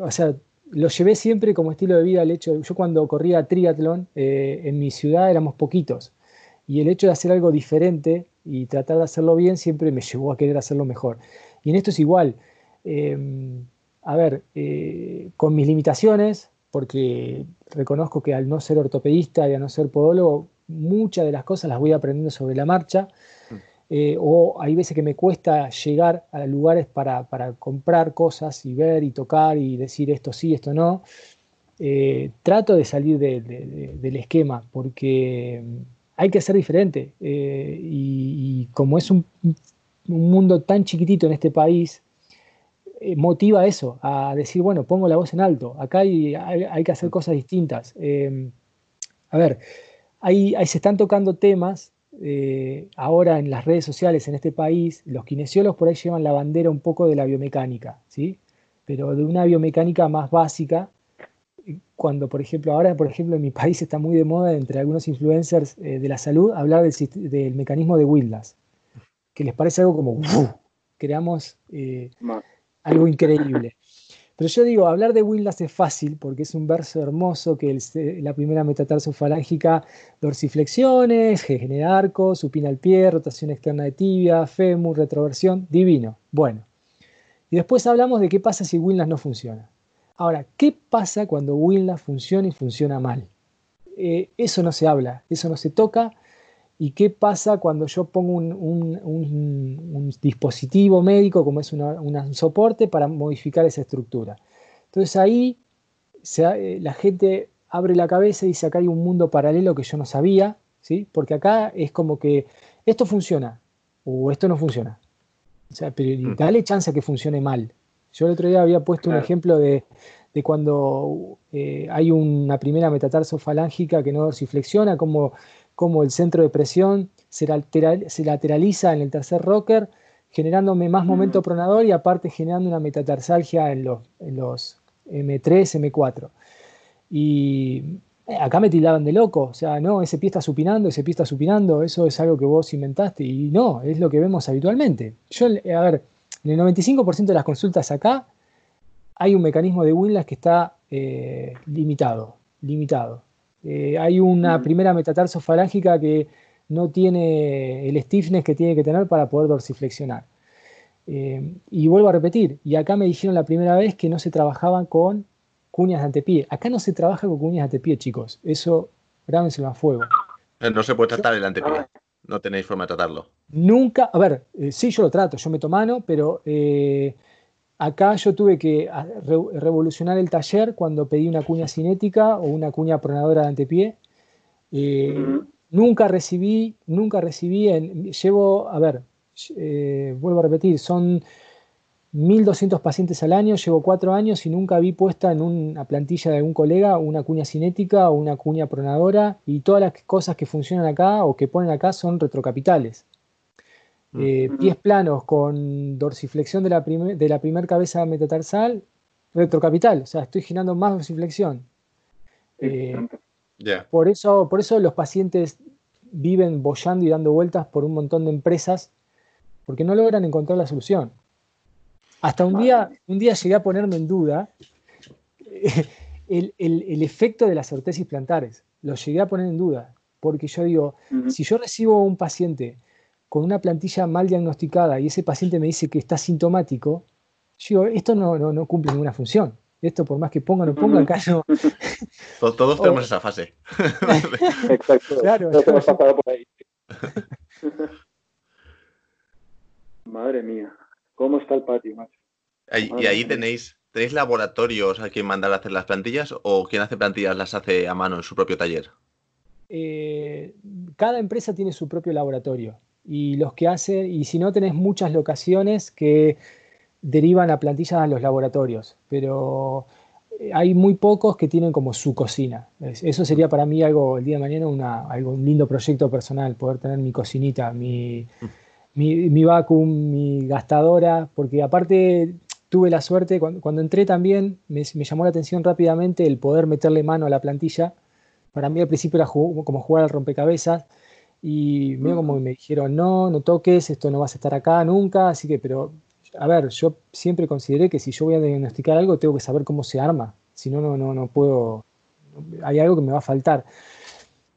o sea, lo llevé siempre como estilo de vida el hecho. yo cuando corría triatlón eh, en mi ciudad éramos poquitos. Y el hecho de hacer algo diferente y tratar de hacerlo bien siempre me llevó a querer hacerlo mejor. Y en esto es igual. Em, a ver, eh, con mis limitaciones, porque reconozco que al no ser ortopedista y al no ser podólogo, muchas de las cosas las voy aprendiendo sobre la marcha. Eh, o hay veces que me cuesta llegar a lugares para, comprar cosas y ver y tocar y decir esto sí, esto no. Eh, trato de salir del esquema porque hay que ser diferente eh, y, como es un, mundo tan chiquitito en este país, motiva eso, a decir, bueno, pongo la voz en alto, acá hay, hay, que hacer cosas distintas. a ver, ahí, ahí se están tocando temas eh, ahora en las redes sociales en este país, los kinesiólogos por ahí llevan la bandera un poco de la biomecánica, ¿sí? pero de una biomecánica más básica, cuando por ejemplo, ahora por ejemplo en mi país está muy de moda entre algunos influencers eh, de la salud hablar del, mecanismo de Wildas, que les parece algo como, creamos eh, algo increíble. Pero yo digo, hablar de Windlass es fácil porque es un verso hermoso que la primera metatarsofalángica, dorsiflexiones, genera arco, supina al pie, rotación externa de tibia, fémur, retroversión, divino. Bueno. Y después hablamos de qué pasa si Windlass no funciona. Ahora, ¿qué pasa cuando Windlass funciona y funciona mal? Eh, eso no se habla, eso no se toca ¿Y qué pasa cuando yo pongo un, dispositivo médico como es un soporte para modificar esa estructura? Entonces ahí eh, la gente abre la cabeza y dice acá hay un mundo paralelo que yo no sabía, ¿sí? porque acá es como que esto funciona o esto no funciona. O sea, pero mm. dale chance a que funcione mal. Yo el otro día había puesto un ejemplo de, cuando eh, hay una primera metatarsofalángica que no dorsiflexiona, como como el centro de presión se, lateraliza en el tercer rocker, generándome más momento pronador y aparte generando una metatarsalgia en los, M3, M4. Y eh, acá me tildaban de loco, o sea, no, ese pie está supinando, ese pie está supinando, eso es algo que vos inventaste y no, es lo que vemos habitualmente. Yo, a ver, en el 95% de las consultas acá hay un mecanismo de Winlas que está eh, limitado, limitado. Eh, hay una primera metatarsofalángica que no tiene el stiffness que tiene que tener para poder dorsiflexionar. Eh, y vuelvo a repetir, y acá me dijeron la primera vez que no se trabajaban con cuñas de antepié. Acá no se trabaja con cuñas de antepié, chicos. Eso, grábenselo a fuego. No se puede tratar el antepié. No tenéis forma de tratarlo. Nunca, a ver, sí yo lo trato, yo meto mano, pero Acá yo tuve que revolucionar el taller cuando pedí una cuña cinética o una cuña pronadora de antepié. Eh, nunca recibí, nunca recibí, en, llevo, a ver, eh, vuelvo a repetir, son 1.200 pacientes al año, llevo cuatro años y nunca vi puesta en una plantilla de algún colega una cuña cinética o una cuña pronadora y todas las cosas que funcionan acá o que ponen acá son retrocapitales. Eh, pies planos con dorsiflexión de la, de la primera cabeza metatarsal, retrocapital, o sea, estoy girando más dorsiflexión. Eh, por, eso, por eso los pacientes viven bollando y dando vueltas por un montón de empresas porque no logran encontrar la solución. Hasta un día, un día llegué a ponerme en duda el, efecto de las ortesis plantares. Lo llegué a poner en duda, porque yo digo, si yo recibo un paciente con una plantilla mal diagnosticada y ese paciente me dice que está sintomático, yo digo, esto no, no, cumple ninguna función. Esto, por más que ponga o no ponga, acá no. Todos, tenemos esa fase. Exacto. Claro, por ahí. Madre mía, ¿cómo está el patio, macho? y ahí tenéis, tenéis laboratorios a quien mandar a hacer las plantillas o quien hace plantillas las hace a mano en su propio taller. Eh, cada empresa tiene su propio laboratorio y los que hacen, y si no tenés muchas locaciones que derivan a plantillas a los laboratorios, pero eh, hay muy pocos que tienen como su cocina. Eso sería para mí algo, el día de mañana, una, algo, un lindo proyecto personal, poder tener mi cocinita, mi, mi, vacuum, mi gastadora, porque aparte tuve la suerte, cuando, entré también me, llamó la atención rápidamente el poder meterle mano a la plantilla. Para mí al principio era como jugar al rompecabezas y medio como me dijeron, no, no toques, esto no vas a estar acá nunca, así que, pero, a ver, yo siempre consideré que si yo voy a diagnosticar algo, tengo que saber cómo se arma, si no, no, no, no puedo, hay algo que me va a faltar.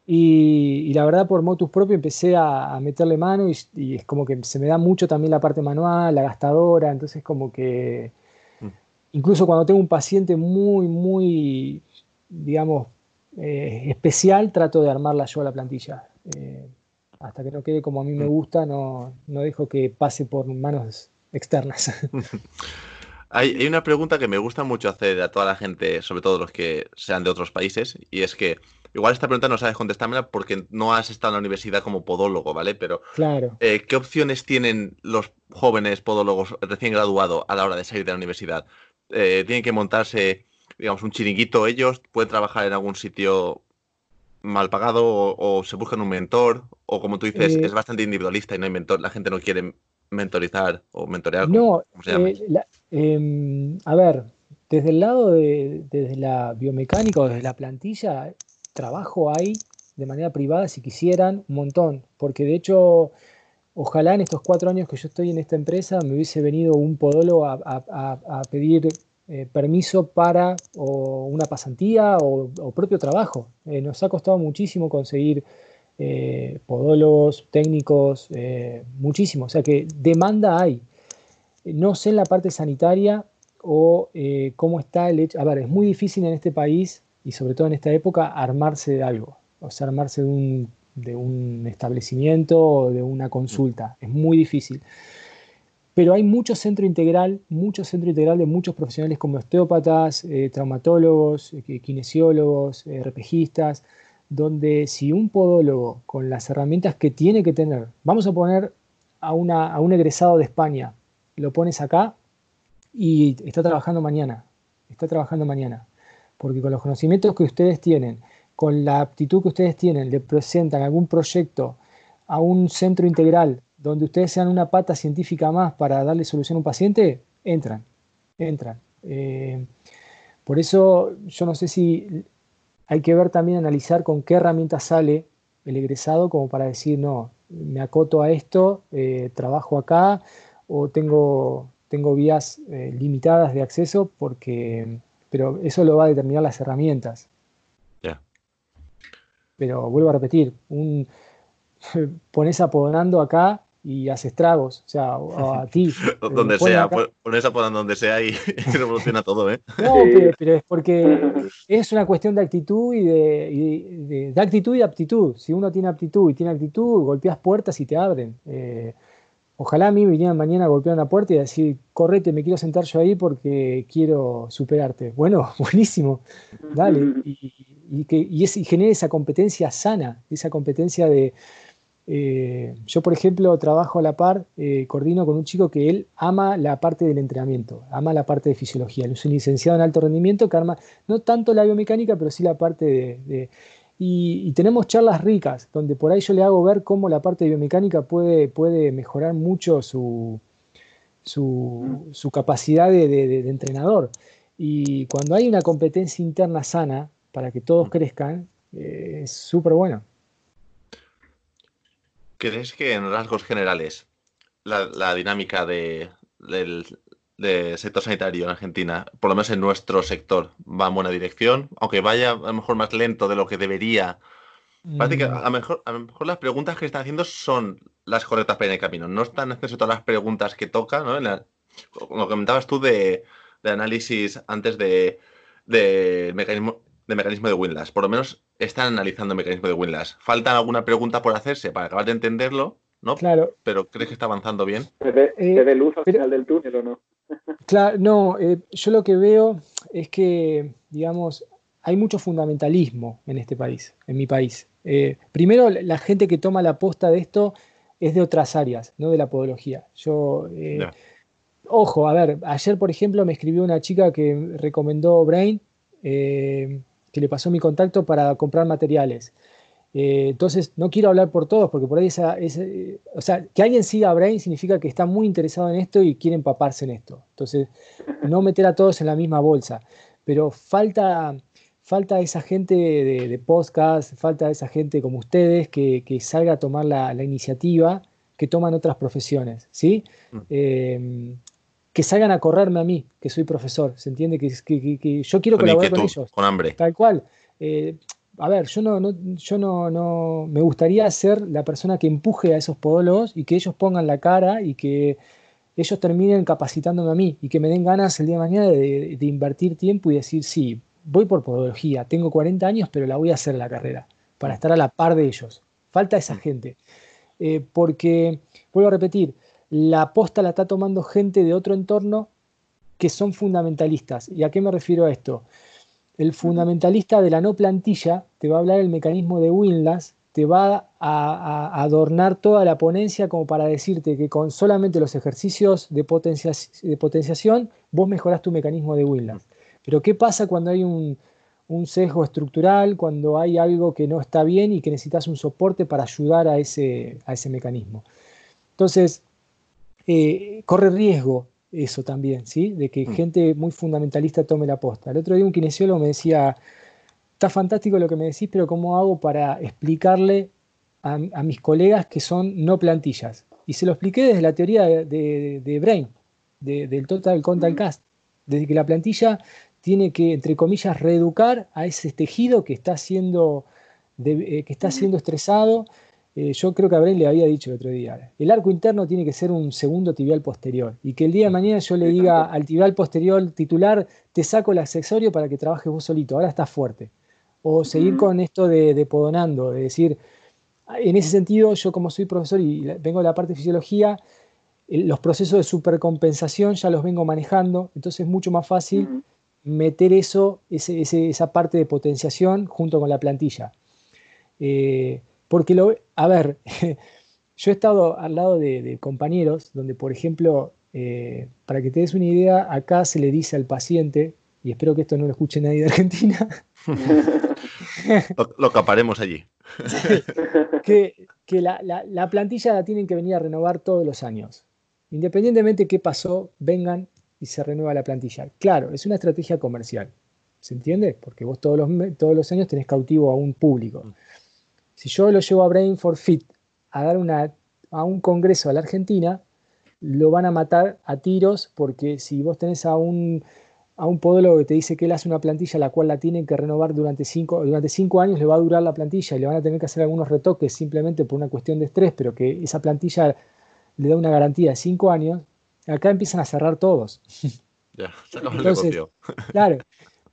Y, la verdad, por motus propio empecé a, meterle mano y, es como que se me da mucho también la parte manual, la gastadora, entonces como que mm. incluso cuando tengo un paciente muy, muy, digamos, eh, especial, trato de armarla yo a la plantilla. Eh, hasta que no quede como a mí me mm. gusta, no, no dejo que pase por manos externas. Hay, una pregunta que me gusta mucho hacer a toda la gente, sobre todo los que sean de otros países, y es que igual esta pregunta no sabes contestármela porque no has estado en la universidad como podólogo, ¿vale? Pero claro. Eh, ¿qué opciones tienen los jóvenes podólogos recién graduados a la hora de salir de la universidad? Eh, ¿Tienen que montarse, digamos, un chiringuito ellos? ¿Pueden trabajar en algún sitio mal pagado o, se buscan un mentor o como tú dices eh, es bastante individualista y no hay mentor, la gente no quiere mentorizar o mentorear. No, eh, em, a ver, desde el lado de desde la biomecánica o desde la plantilla, trabajo hay de manera privada si quisieran un montón, porque de hecho ojalá en estos cuatro años que yo estoy en esta empresa me hubiese venido un podólogo a pedir eh, permiso para una pasantía o, propio trabajo. Eh, nos ha costado muchísimo conseguir eh, podólogos, técnicos, muchísimo. O sea que demanda hay. No sé en la parte sanitaria o cómo está el hecho. A ver, es muy difícil en este país y sobre todo en esta época armarse de algo, o sea, armarse de un, de un establecimiento o de una consulta. Es muy difícil pero hay mucho centro integral, mucho centro integral de muchos profesionales como osteópatas, eh, traumatólogos, eh, kinesiólogos, eh, repejistas, donde si un podólogo con las herramientas que tiene que tener, vamos a poner a, una, a un egresado de España, lo pones acá y está trabajando mañana, está trabajando mañana, porque con los conocimientos que ustedes tienen, con la aptitud que ustedes tienen, le presentan algún proyecto a un centro integral donde ustedes sean una pata científica más para darle solución a un paciente, entran, entran. Eh, por eso yo no sé si hay que ver también, analizar con qué herramienta sale el egresado como para decir, no, me acoto a esto, eh, trabajo acá o tengo, tengo vías eh, limitadas de acceso, porque, pero eso lo va a determinar las herramientas. Pero vuelvo a repetir, un, pones apodando acá y haces tragos, o sea, a ti. donde sea, pones apodando donde sea y, revoluciona todo, ¿eh? No, pero, es porque es una cuestión de actitud y de, de, actitud y aptitud. Si uno tiene aptitud y tiene actitud, golpeas puertas y te abren. Eh, ojalá a mí vinieran mañana a golpear una puerta y decir, correte, me quiero sentar yo ahí porque quiero superarte. Bueno, buenísimo, dale. Y, que, y, es, y genere esa competencia sana, esa competencia de eh, yo, por ejemplo, trabajo a la par, eh, coordino con un chico que él ama la parte del entrenamiento, ama la parte de fisiología. Él es un licenciado en alto rendimiento que arma no tanto la biomecánica, pero sí la parte de... y, tenemos charlas ricas, donde por ahí yo le hago ver cómo la parte de biomecánica puede, puede mejorar mucho su, su, capacidad de, entrenador. Y cuando hay una competencia interna sana para que todos crezcan, eh, es súper bueno. ¿Crees que en rasgos generales la, dinámica de, del, sector sanitario en Argentina, por lo menos en nuestro sector, va en buena dirección? Aunque vaya a lo mejor más lento de lo que debería. Parece que a lo, mejor, a lo mejor las preguntas que están haciendo son las correctas para ir en el camino. No están haciendo todas las preguntas que toca, ¿no? como comentabas tú de, análisis antes de, de mecanismo de mecanismo de Winlas. Por lo menos están analizando el mecanismo de Winlas. Falta alguna pregunta por hacerse para acabar de entenderlo, ¿no? Claro. Pero ¿crees que está avanzando bien? ¿Se ve, eh, luz al final del túnel o no? claro, no. Eh, yo lo que veo es que, digamos, hay mucho fundamentalismo en este país, en mi país. Eh, primero, la gente que toma la posta de esto es de otras áreas, no de la podología. Yo. Ojo, a ver, ayer, por ejemplo, me escribió una chica que recomendó Brain que le pasó mi contacto para comprar materiales. Eh, entonces, no quiero hablar por todos, porque por ahí esa, eh, o sea, que alguien siga a Brain significa que está muy interesado en esto y quiere empaparse en esto. Entonces, no meter a todos en la misma bolsa. Pero falta, falta esa gente de, podcast, falta esa gente como ustedes que, salga a tomar la, iniciativa que toman otras profesiones, ¿sí? Mm. Eh, que salgan a correrme a mí, que soy profesor, ¿se entiende? Que, que, yo quiero colaborar con ellos. Con hambre. Tal cual. Eh, a ver, yo no, yo no, no, me gustaría ser la persona que empuje a esos podólogos y que ellos pongan la cara y que ellos terminen capacitándome a mí y que me den ganas el día de mañana de, invertir tiempo y decir, sí, voy por podología, tengo 40 años, pero la voy a hacer la carrera para estar a la par de ellos. Falta esa mm. gente. Eh, porque, vuelvo a repetir, la posta la está tomando gente de otro entorno que son fundamentalistas. ¿Y a qué me refiero a esto? El fundamentalista de la no plantilla te va a hablar del mecanismo de Winlas, te va a, adornar toda la ponencia como para decirte que con solamente los ejercicios de, potenciación vos mejorás tu mecanismo de Winlas. Pero ¿qué pasa cuando hay un, sesgo estructural, cuando hay algo que no está bien y que necesitas un soporte para ayudar a ese, a ese mecanismo? Entonces, eh, corre riesgo eso también, ¿sí? De que mm. gente muy fundamentalista tome la posta. El otro día un kinesiólogo me decía, está fantástico lo que me decís, pero ¿cómo hago para explicarle a, mis colegas que son no plantillas? Y se lo expliqué desde la teoría de, Brain, del Total Contact mm. Cast, desde que la plantilla tiene que, entre comillas, reeducar a ese tejido que está siendo, eh, que está mm. siendo estresado, eh, yo creo que Abraham le había dicho el otro día, el arco interno tiene que ser un segundo tibial posterior y que el día de mañana yo le diga al tibial posterior titular, te saco el accesorio para que trabajes vos solito, ahora estás fuerte. O seguir con esto de, podonando, de decir, en ese sentido yo como soy profesor y vengo de la parte de fisiología, los procesos de supercompensación ya los vengo manejando, entonces es mucho más fácil meter eso, esa parte de potenciación junto con la plantilla. Eh, porque, lo, a ver, yo he estado al lado de, compañeros donde, por ejemplo, eh, para que te des una idea, acá se le dice al paciente, y espero que esto no lo escuche nadie de Argentina. lo, lo caparemos allí. que, la, plantilla la tienen que venir a renovar todos los años. Independientemente de qué pasó, vengan y se renueva la plantilla. Claro, es una estrategia comercial. ¿Se entiende? Porque vos todos los, todos los años tenés cautivo a un público. Si yo lo llevo a Brain for Fit a dar una, a un congreso a la Argentina, lo van a matar a tiros porque si vos tenés a un, a un podólogo que te dice que él hace una plantilla la cual la tienen que renovar durante cinco, durante cinco años, le va a durar la plantilla y le van a tener que hacer algunos retoques simplemente por una cuestión de estrés, pero que esa plantilla le da una garantía de cinco años, acá empiezan a cerrar todos. Ya, Entonces, Claro,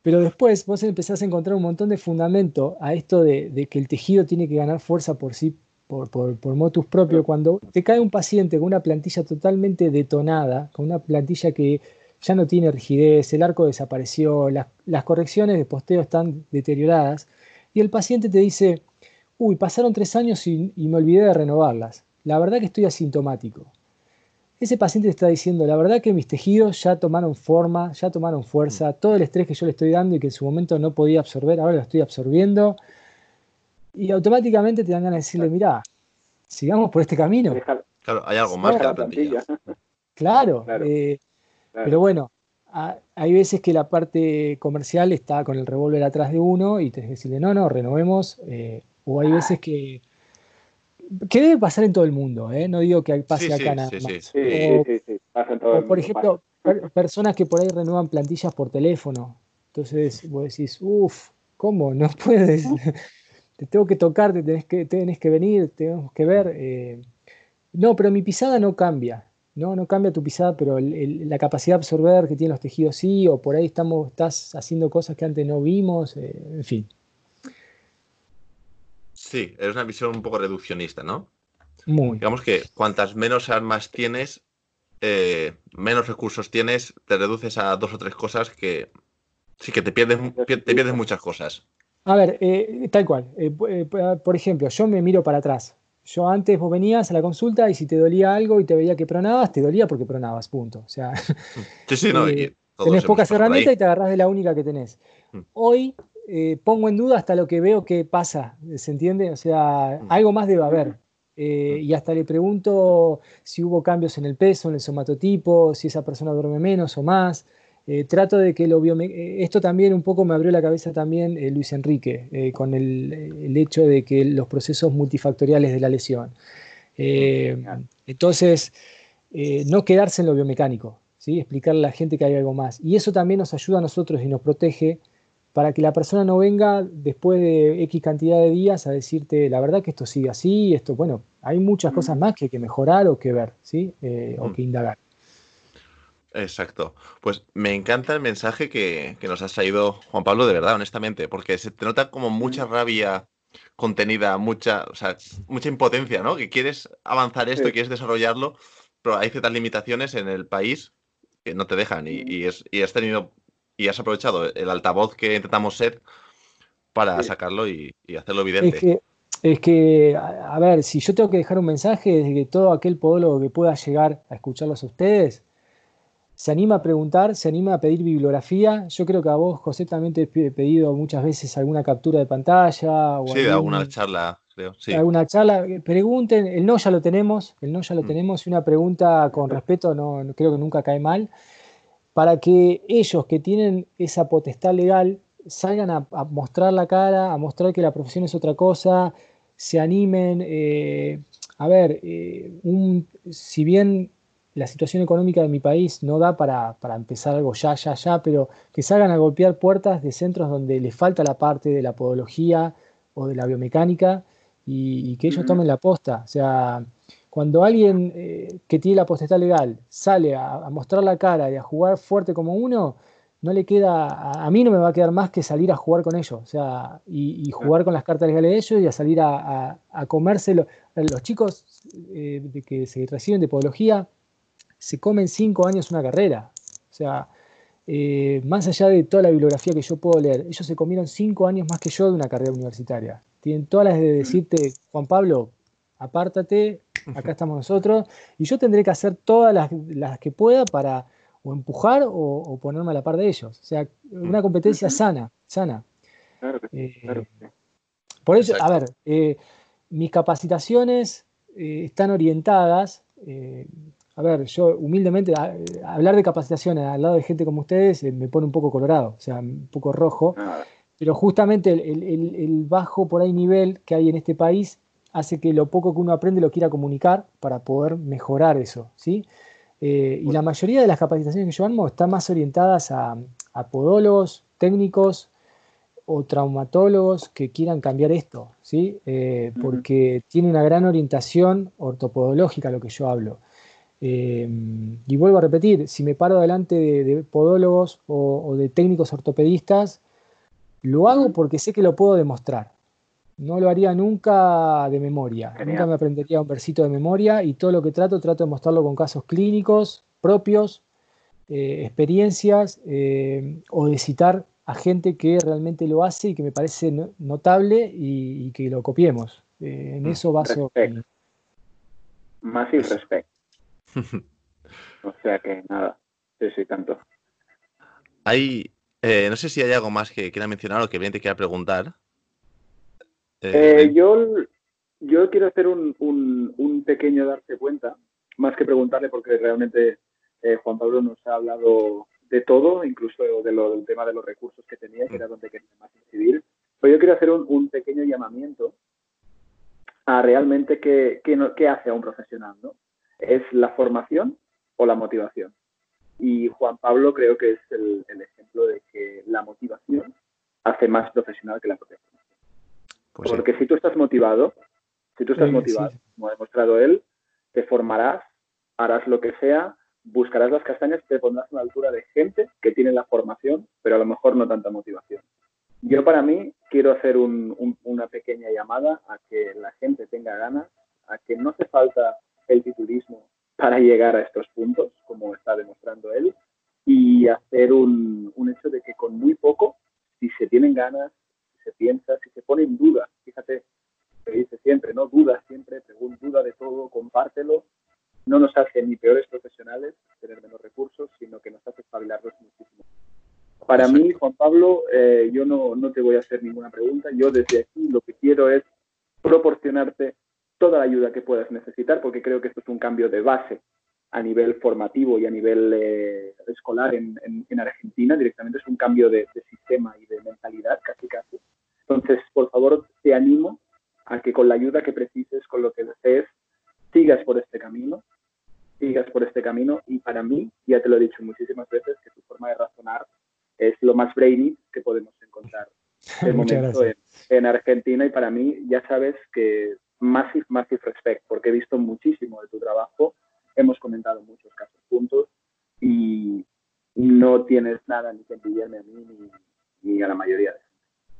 pero después vos empezás a encontrar un montón de fundamento a esto de, que el tejido tiene que ganar fuerza por sí, por, por, motus propio. Cuando te cae un paciente con una plantilla totalmente detonada, con una plantilla que ya no tiene rigidez, el arco desapareció, las, correcciones de posteo están deterioradas, y el paciente te dice, uy, pasaron tres años y me olvidé de renovarlas. La verdad que estoy asintomático ese paciente está diciendo, la verdad que mis tejidos ya tomaron forma, ya tomaron fuerza, mm. todo el estrés que yo le estoy dando y que en su momento no podía absorber, ahora lo estoy absorbiendo. Y automáticamente te dan ganas de decirle, mira, sigamos por este camino. Claro, hay algo más que la plantilla. Claro, eh, pero bueno, hay veces que la parte comercial está con el revólver atrás de uno y que decirle, no, no, renovemos. Eh, o hay veces que que debe pasar en todo el mundo, ¿eh? no digo que pase acá nada más. o, por ejemplo, personas que por ahí renuevan plantillas por teléfono. Entonces vos decís, uff, ¿cómo? No puedes. te tengo que tocar, te tenés que, tenés que venir, tenemos que ver. Eh. No, pero mi pisada no cambia. No, no cambia tu pisada, pero la capacidad de absorber que tienen los tejidos sí, o por ahí estamos, estás haciendo cosas que antes no vimos, eh, en fin. Sí, es una visión un poco reduccionista, ¿no? Muy. Digamos que cuantas menos armas tienes, eh, menos recursos tienes, te reduces a dos o tres cosas que sí que te pierdes, te pierdes muchas cosas. A ver, eh, tal cual. Eh, por ejemplo, yo me miro para atrás. Yo antes vos venías a la consulta y si te dolía algo y te veía que pronabas, te dolía porque pronabas, punto. O sea, sí, sí, no, tenés pocas herramientas y te agarras de la única que tenés. Mm. Hoy eh, pongo en duda hasta lo que veo que pasa, ¿se entiende? O sea, mm. algo más debe haber. Eh, mm. y hasta le pregunto si hubo cambios en el peso, en el somatotipo, si esa persona duerme menos o más. Eh, trato de que lo Esto también un poco me abrió la cabeza también Luis Enrique, con el, hecho de que los procesos multifactoriales de la lesión. entonces, no quedarse en lo biomecánico, ¿sí? explicarle a la gente que hay algo más. Y eso también nos ayuda a nosotros y nos protege para que la persona no venga después de X cantidad de días a decirte, la verdad que esto sigue así, esto, bueno, hay muchas cosas más que hay que mejorar o que ver, ¿sí? Eh, o que indagar. Exacto. Pues me encanta el mensaje que, nos has traído, Juan Pablo, de verdad, honestamente, porque se te nota como mucha rabia contenida, mucha, o sea, mucha impotencia, ¿no? Que quieres avanzar esto, quieres desarrollarlo, pero hay ciertas limitaciones en el país que no te dejan y, y, es, y has tenido y has aprovechado el altavoz que intentamos ser para sacarlo y, hacerlo evidente. Es que, a, ver, si yo tengo que dejar un mensaje de que todo aquel podólogo que pueda llegar a escucharlos a ustedes, se anima a preguntar, se anima a pedir bibliografía. Yo creo que a vos, José, también te he pedido muchas veces alguna captura de pantalla. O sí, de alguna charla, creo. Sí. Alguna charla. Pregunten, el no ya lo tenemos, el no ya lo mm. tenemos, y una pregunta con respeto no, creo que nunca cae mal para que ellos que tienen esa potestad legal salgan a, mostrar la cara, a mostrar que la profesión es otra cosa, se animen. Eh, a ver, eh, si bien la situación económica de mi país no da para, empezar algo ya, ya, ya, pero que salgan a golpear puertas de centros donde les falta la parte de la podología o de la biomecánica y, y que ellos tomen la posta. O sea, cuando alguien eh, que tiene la potestad legal sale a, mostrar la cara y a jugar fuerte como uno, no le queda, a, mí no me va a quedar más que salir a jugar con ellos, o sea, y, jugar con las cartas legales de ellos y a salir a, comérselo. Los chicos eh, que se reciben de podología se comen cinco años una carrera, o sea, eh, más allá de toda la bibliografía que yo puedo leer, ellos se comieron cinco años más que yo de una carrera universitaria. Tienen todas las de decirte, Juan Pablo, apártate, acá estamos nosotros, y yo tendré que hacer todas las, que pueda para o empujar o, ponerme a la par de ellos. O sea, una competencia sana, sana. Eh, por eso, a ver, eh, mis capacitaciones eh, están orientadas a ver, yo humildemente, hablar de capacitaciones al lado de gente como ustedes me pone un poco colorado, o sea, un poco rojo. Ah. Pero justamente el, bajo por ahí nivel que hay en este país hace que lo poco que uno aprende lo quiera comunicar para poder mejorar eso, ¿sí? Eh, y la mayoría de las capacitaciones que yo armo están más orientadas a, podólogos, técnicos o traumatólogos que quieran cambiar esto, ¿sí? Eh, porque tiene una gran orientación ortopodológica lo que yo hablo. Eh, y vuelvo a repetir, si me paro delante de, podólogos o, de técnicos ortopedistas, lo hago porque sé que lo puedo demostrar. No lo haría nunca de memoria. Nunca me aprendería un versito de memoria y todo lo que trato, trato de mostrarlo con casos clínicos propios, eh, experiencias eh, o de citar a gente que realmente lo hace y que me parece notable y, que lo copiemos. en mm. eso baso. Más y respeto. o sea que nada, sí, sí, tanto. Hay, eh, no sé si hay algo más que quiera mencionar o que bien te quiera preguntar. Eh, eh, yo, yo quiero hacer un, un, pequeño darse cuenta, más que preguntarle, porque realmente Juan Pablo nos ha hablado de todo, incluso de lo, del tema de los recursos que tenía, que era donde quería más incidir. Pero yo quiero hacer un, un pequeño llamamiento a realmente qué, qué, hace a un profesional, ¿no? ¿Es la formación o la motivación? Y Juan Pablo creo que es el, ejemplo de que la motivación hace más profesional que la propia pues Porque si tú estás motivado, si tú estás motivado, como ha demostrado él, te formarás, harás lo que sea, buscarás las castañas, te pondrás a la altura de gente que tiene la formación, pero a lo mejor no tanta motivación. Yo para mí quiero hacer una pequeña llamada a que la gente tenga ganas, a que no hace falta el titulismo para llegar a estos puntos, como está demostrando él, y hacer un, hecho de que con muy poco, si se tienen ganas, se piensa, si se pone en duda, fíjate, se dice siempre, ¿no? Duda siempre, pregunta, duda de todo, compártelo. No nos hace ni peores profesionales tener menos recursos, sino que nos hace espabilarlos muchísimo. Para mí, Juan Pablo, eh, yo no, no te voy a hacer ninguna pregunta. Yo desde aquí lo que quiero es proporcionarte toda la ayuda que puedas necesitar, porque creo que esto es un cambio de base a nivel formativo y a nivel eh, escolar en, Argentina, directamente es un cambio de, sistema y de mentalidad, casi casi. Entonces, por favor, te animo a que con la ayuda que precises, con lo que desees, sigas por este camino, sigas por este camino. Y para mí, ya te lo he dicho muchísimas veces, que tu forma de razonar es lo más brainy que podemos encontrar de momento en Argentina. Y para mí ya sabes que massive, massive respect, porque he visto muchísimo de tu trabajo, hemos comentado muchos casos juntos y no tienes nada ni que envidiarme a mí ni, a la mayoría de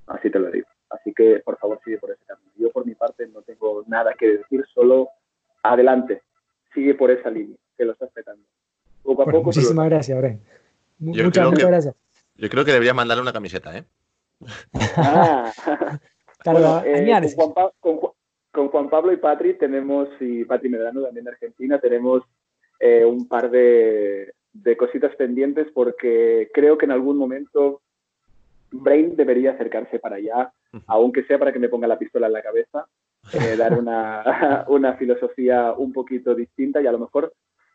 Así te lo digo. Así que, por favor, sigue por ese camino. Yo, por mi parte, no tengo nada que decir, solo adelante, sigue por esa línea, que lo estás petando. Poco a poco. Muchísimas gracias, Bren. Muchas, muchas gracias. Yo creo que debería mandarle una camiseta, ¿eh? Ah. bueno, eh, con, Juan, con, con Juan Pablo y Patri tenemos, y Patri Medrano también de Argentina, tenemos eh, un par de, cositas pendientes porque creo que en algún momento Brain debería acercarse para allá, aunque sea para que me ponga la pistola en la cabeza, eh, dar una, filosofía un poquito distinta y a lo mejor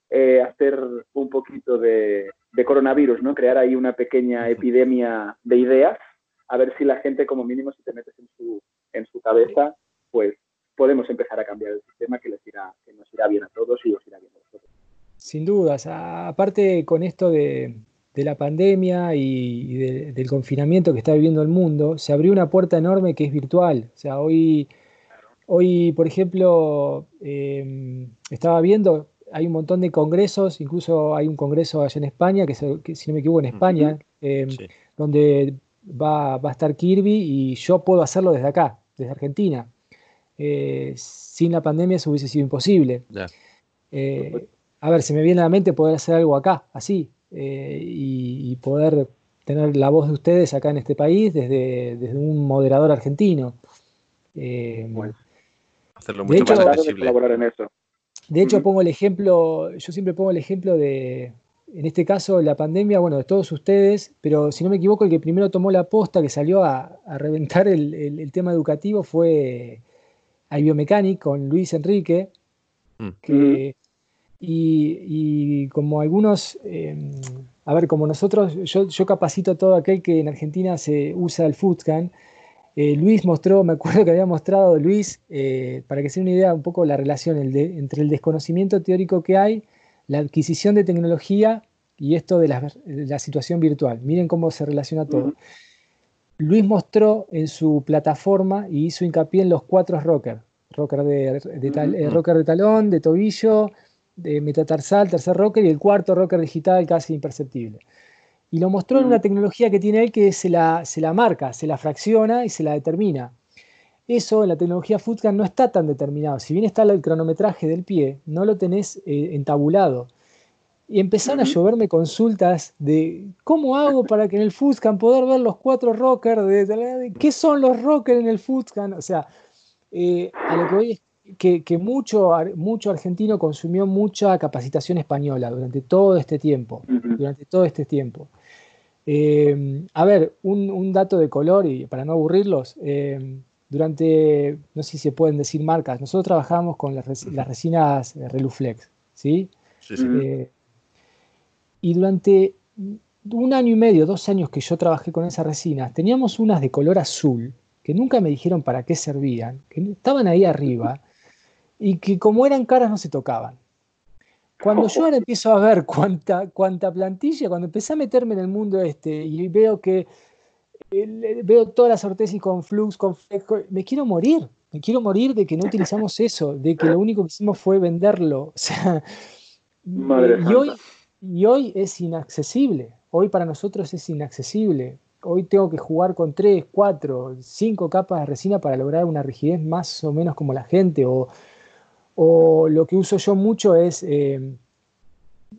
eh, hacer un poquito de, de, coronavirus, ¿no? Crear ahí una pequeña epidemia de ideas, a ver si la gente como mínimo si te metes en su, en su cabeza, pues podemos empezar a cambiar el sistema que, les irá, que nos irá bien a todos y os irá bien a todos. Sin dudas, aparte con esto de, la pandemia y, del confinamiento que está viviendo el mundo, se abrió una puerta enorme que es virtual. O sea, hoy, hoy por ejemplo, em, estaba viendo, hay un montón de congresos, incluso hay un congreso allá en España, que, si no me equivoco en España, em, donde va, va, a estar Kirby y yo puedo hacerlo desde acá, desde Argentina. Eh, sin la pandemia eso hubiese sido imposible. Eh, a ver, se me viene a la mente poder hacer algo acá, así, eh, y, poder tener la voz de ustedes acá en este país desde, desde un moderador argentino. bueno, hacerlo mucho más accesible. En eso. De hecho, pongo el ejemplo, yo siempre pongo el ejemplo de, en este caso, la pandemia, bueno, de todos ustedes, pero si no me equivoco, el que primero tomó la posta, que salió a, reventar el, tema educativo fue Biomechanic con Luis Enrique, mm. que y, como algunos, em, a ver, como nosotros, yo, capacito a todo aquel que en Argentina se usa el Foodscan. Eh, Luis mostró, me acuerdo que había mostrado Luis, eh, para que se una idea un poco la relación entre el desconocimiento teórico que hay, la adquisición de tecnología y esto de la, situación virtual. Miren cómo se relaciona todo. Luis mostró en su plataforma y hizo hincapié en los cuatro rockers. Rocker de, eh, rocker de talón, de tobillo, de metatarsal, tercer rocker y el cuarto rocker digital casi imperceptible. Y lo mostró en una tecnología que tiene él que se la, se la marca, se la fracciona y se la determina. Eso en la tecnología Footcan no está tan determinado. Si bien está el cronometraje del pie, no lo tenés eh, entabulado. Y empezaron a lloverme consultas de cómo hago para que en el Footcan poder ver los cuatro rockers, de, qué son los rockers en el Footcan. O sea, eh, a lo que voy es que, mucho, mucho argentino consumió mucha capacitación española durante todo este tiempo. Durante todo este tiempo. Eh, a ver, un, dato de color y para no aburrirlos, eh, durante, no sé si se pueden decir marcas, nosotros trabajamos con las, resinas Reluflex, ¿sí? sí, sí. y durante un año y medio, dos años que yo trabajé con esas resinas, teníamos unas de color azul, que nunca me dijeron para qué servían, que estaban ahí arriba y que como eran caras no se tocaban. Cuando yo ahora empiezo a ver cuánta, cuánta plantilla, cuando empecé a meterme en el mundo este y veo que eh, veo todas las ortesis con flux, con me quiero morir, me quiero morir de que no utilizamos eso, de que lo único que hicimos fue venderlo. y, hoy, y hoy es inaccesible, hoy para nosotros es inaccesible hoy tengo que jugar con 3, 4, 5 capas de resina para lograr una rigidez más o menos como la gente. O, lo que uso yo mucho es eh,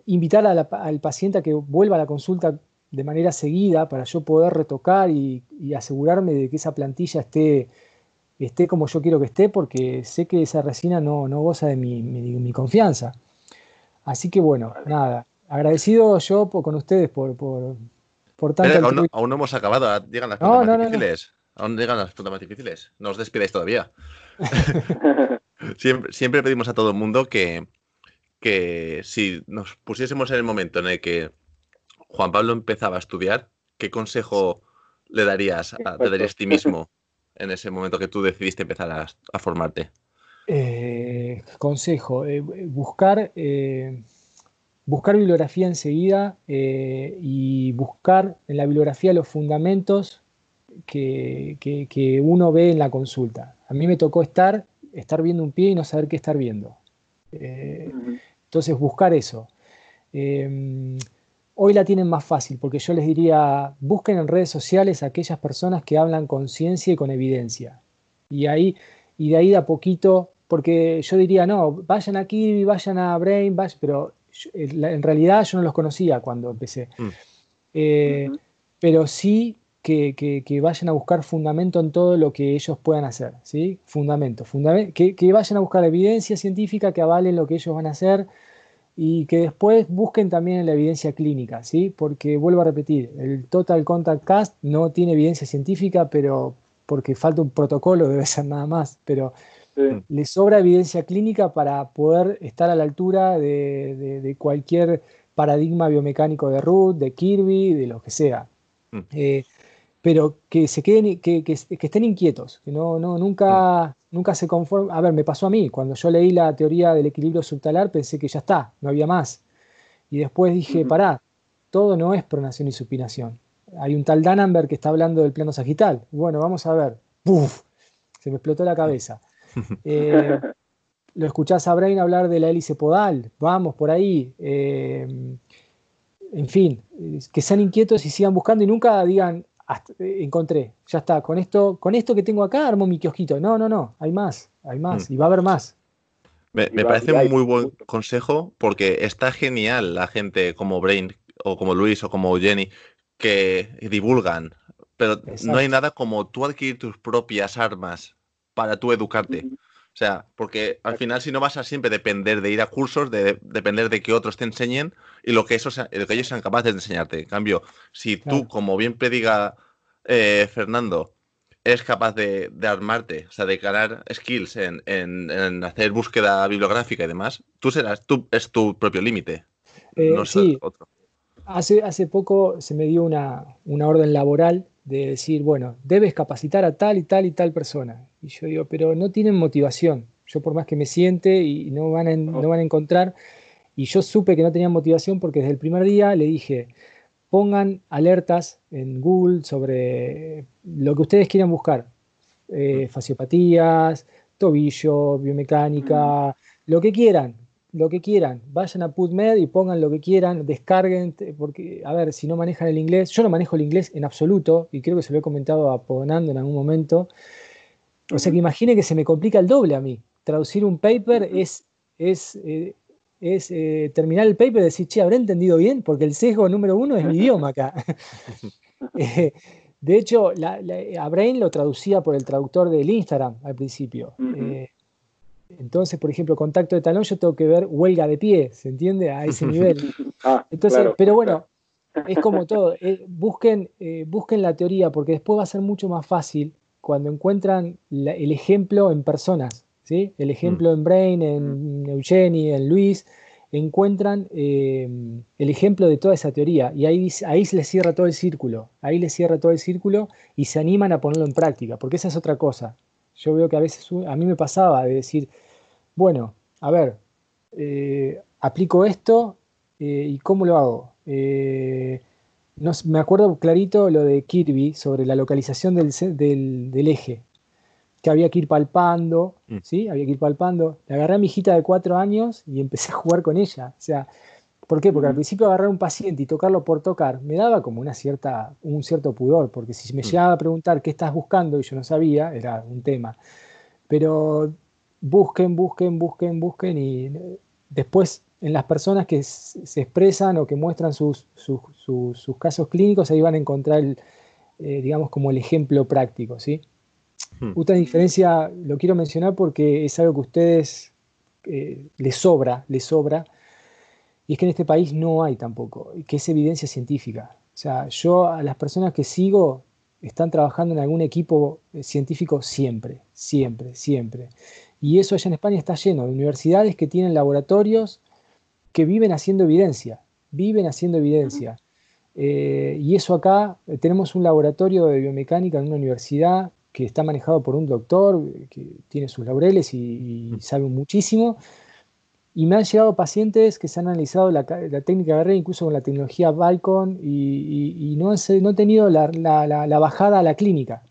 invitar al paciente a que vuelva a la consulta de manera seguida para yo poder retocar y, asegurarme de que esa plantilla esté, esté como yo quiero que esté, porque sé que esa resina no, goza de mi, confianza. Así que bueno, nada, agradecido yo con ustedes por, aún, no, hemos acabado. Llegan las preguntas más difíciles. Aún llegan las preguntas más difíciles. No os despidáis todavía. siempre, pedimos a todo el mundo que, que si nos pusiésemos en el momento en el que Juan Pablo empezaba a estudiar, ¿qué consejo le darías a, ti mismo en ese momento que tú decidiste empezar a, formarte? Eh, consejo, eh, buscar eh, buscar bibliografía enseguida y buscar en la bibliografía los fundamentos que, uno ve en la consulta. A mí me tocó estar, estar viendo un pie y no saber qué estar viendo. Eh, entonces, buscar eso. Eh, hoy la tienen más fácil porque yo les diría, busquen en redes sociales a aquellas personas que hablan con ciencia y con evidencia. Y, ahí, y de ahí de a poquito, porque yo diría, no, vayan aquí, vayan a Brain, pero en realidad yo no los conocía cuando empecé. Mm. Eh, pero sí que, vayan a buscar fundamento en todo lo que ellos puedan hacer, ¿sí? Fundamento, que, vayan a buscar evidencia científica que avalen lo que ellos van a hacer y que después busquen también la evidencia clínica, ¿sí? Porque vuelvo a repetir, el Total Contact Cast no tiene evidencia científica, pero porque falta un protocolo, debe ser nada más, pero le sobra evidencia clínica para poder estar a la altura de, cualquier paradigma biomecánico de Ruth, de Kirby, de lo que sea. Mm. Eh, pero que se queden, que, estén inquietos, que no, no, nunca, nunca se conformen. A ver, me pasó a mí, cuando yo leí la teoría del equilibrio subtalar, pensé que ya está, no había más. Y después dije, pará, todo no es pronación y supinación. Hay un tal Danenberg que está hablando del plano sagital. Bueno, vamos a ver. ¡Puf! Se me explotó la cabeza. Eh, lo escuchás a Brain hablar de la hélice podal, vamos por ahí. Eh, en fin, que sean inquietos y sigan buscando y nunca digan, eh, encontré, ya está, con esto, con esto que tengo acá armo mi kiosquito. No, no, no, hay más, hay más, mm. y va a haber más. Me, parece un muy buen consejo porque está genial la gente como Brain o como Luis o como Jenny que divulgan, pero no hay nada como tú adquirir tus propias armas para tú educarte. O sea, porque al final si no vas a siempre depender de ir a cursos, de, depender de que otros te enseñen y lo que, esos, lo que ellos sean capaces de enseñarte. En cambio, si tú, como bien prediga eh, Fernando, es capaz de, armarte, o sea, de ganar skills en, hacer búsqueda bibliográfica y demás, tú serás, tú es tu propio límite. Eh, no sí. otro. Hace, hace poco se me dio una, orden laboral de decir, bueno, debes capacitar a tal y tal y tal persona. Y yo digo, pero no tienen motivación. Yo por más que me siente y no van a, no van a encontrar. Y yo supe que no tenían motivación porque desde el primer día le dije, pongan alertas en Google sobre lo que ustedes quieran buscar. Eh, fasciopatías, tobillo, biomecánica, mm. lo que quieran, lo que quieran. Vayan a PubMed y pongan lo que quieran, descarguen, porque, a ver, si no manejan el inglés, yo no manejo el inglés en absoluto, y creo que se lo he comentado a Ponando en algún momento. O sea que imagine que se me complica el doble a mí. Traducir un paper es, es eh, es eh, terminar el paper y decir, che, ¿habré entendido bien? Porque el sesgo número uno es mi idioma acá. Eh, de hecho, a Brain lo traducía por el traductor del Instagram al principio. Entonces, por ejemplo, contacto de talón, yo tengo que ver huelga de pie, ¿se entiende? A ese nivel. Ah, entonces, pero bueno, es como todo. busquen, busquen la teoría, porque después va a ser mucho más fácil cuando encuentran el ejemplo en personas. El ejemplo mm. en Brain, en mm. Eugenie, en Luis, encuentran eh, el ejemplo de toda esa teoría y ahí, ahí se les cierra todo el círculo, ahí les cierra todo el círculo y se animan a ponerlo en práctica, porque esa es otra cosa. Yo veo que a veces a mí me pasaba de decir, bueno, a ver, eh, aplico esto eh, y cómo lo hago. No, me acuerdo clarito lo de Kirby sobre la localización del eje que había que ir palpando, mm. ¿sí? Había que ir palpando. Le agarré a mi hijita de cuatro años y empecé a jugar con ella. O sea, ¿por qué? Porque al mm. principio agarrar a un paciente y tocarlo por tocar me daba como una cierta, un cierto pudor, porque si me mm. llegaba a preguntar qué estás buscando y yo no sabía, era un tema. Pero busquen, busquen, busquen, busquen y después en las personas que se expresan o que muestran sus, sus, casos clínicos, ahí van a encontrar, el, eh, digamos, como el ejemplo práctico, ¿sí? Hmm. Otra diferencia, lo quiero mencionar porque es algo que a ustedes eh, les sobra, les sobra, y es que en este país no hay tampoco, que es evidencia científica. O sea, yo a las personas que sigo están trabajando en algún equipo eh, científico siempre, siempre, siempre. Y eso allá en España está lleno de universidades que tienen laboratorios que viven haciendo evidencia, viven haciendo evidencia. Eh, y eso acá, tenemos un laboratorio de biomecánica en una universidad que está manejado por un doctor que tiene sus laureles y, sabe muchísimo. Y me han llegado pacientes que se han analizado la, técnica de red, incluso con la tecnología Balcon, y, no, han, no tenido la, bajada a la clínica.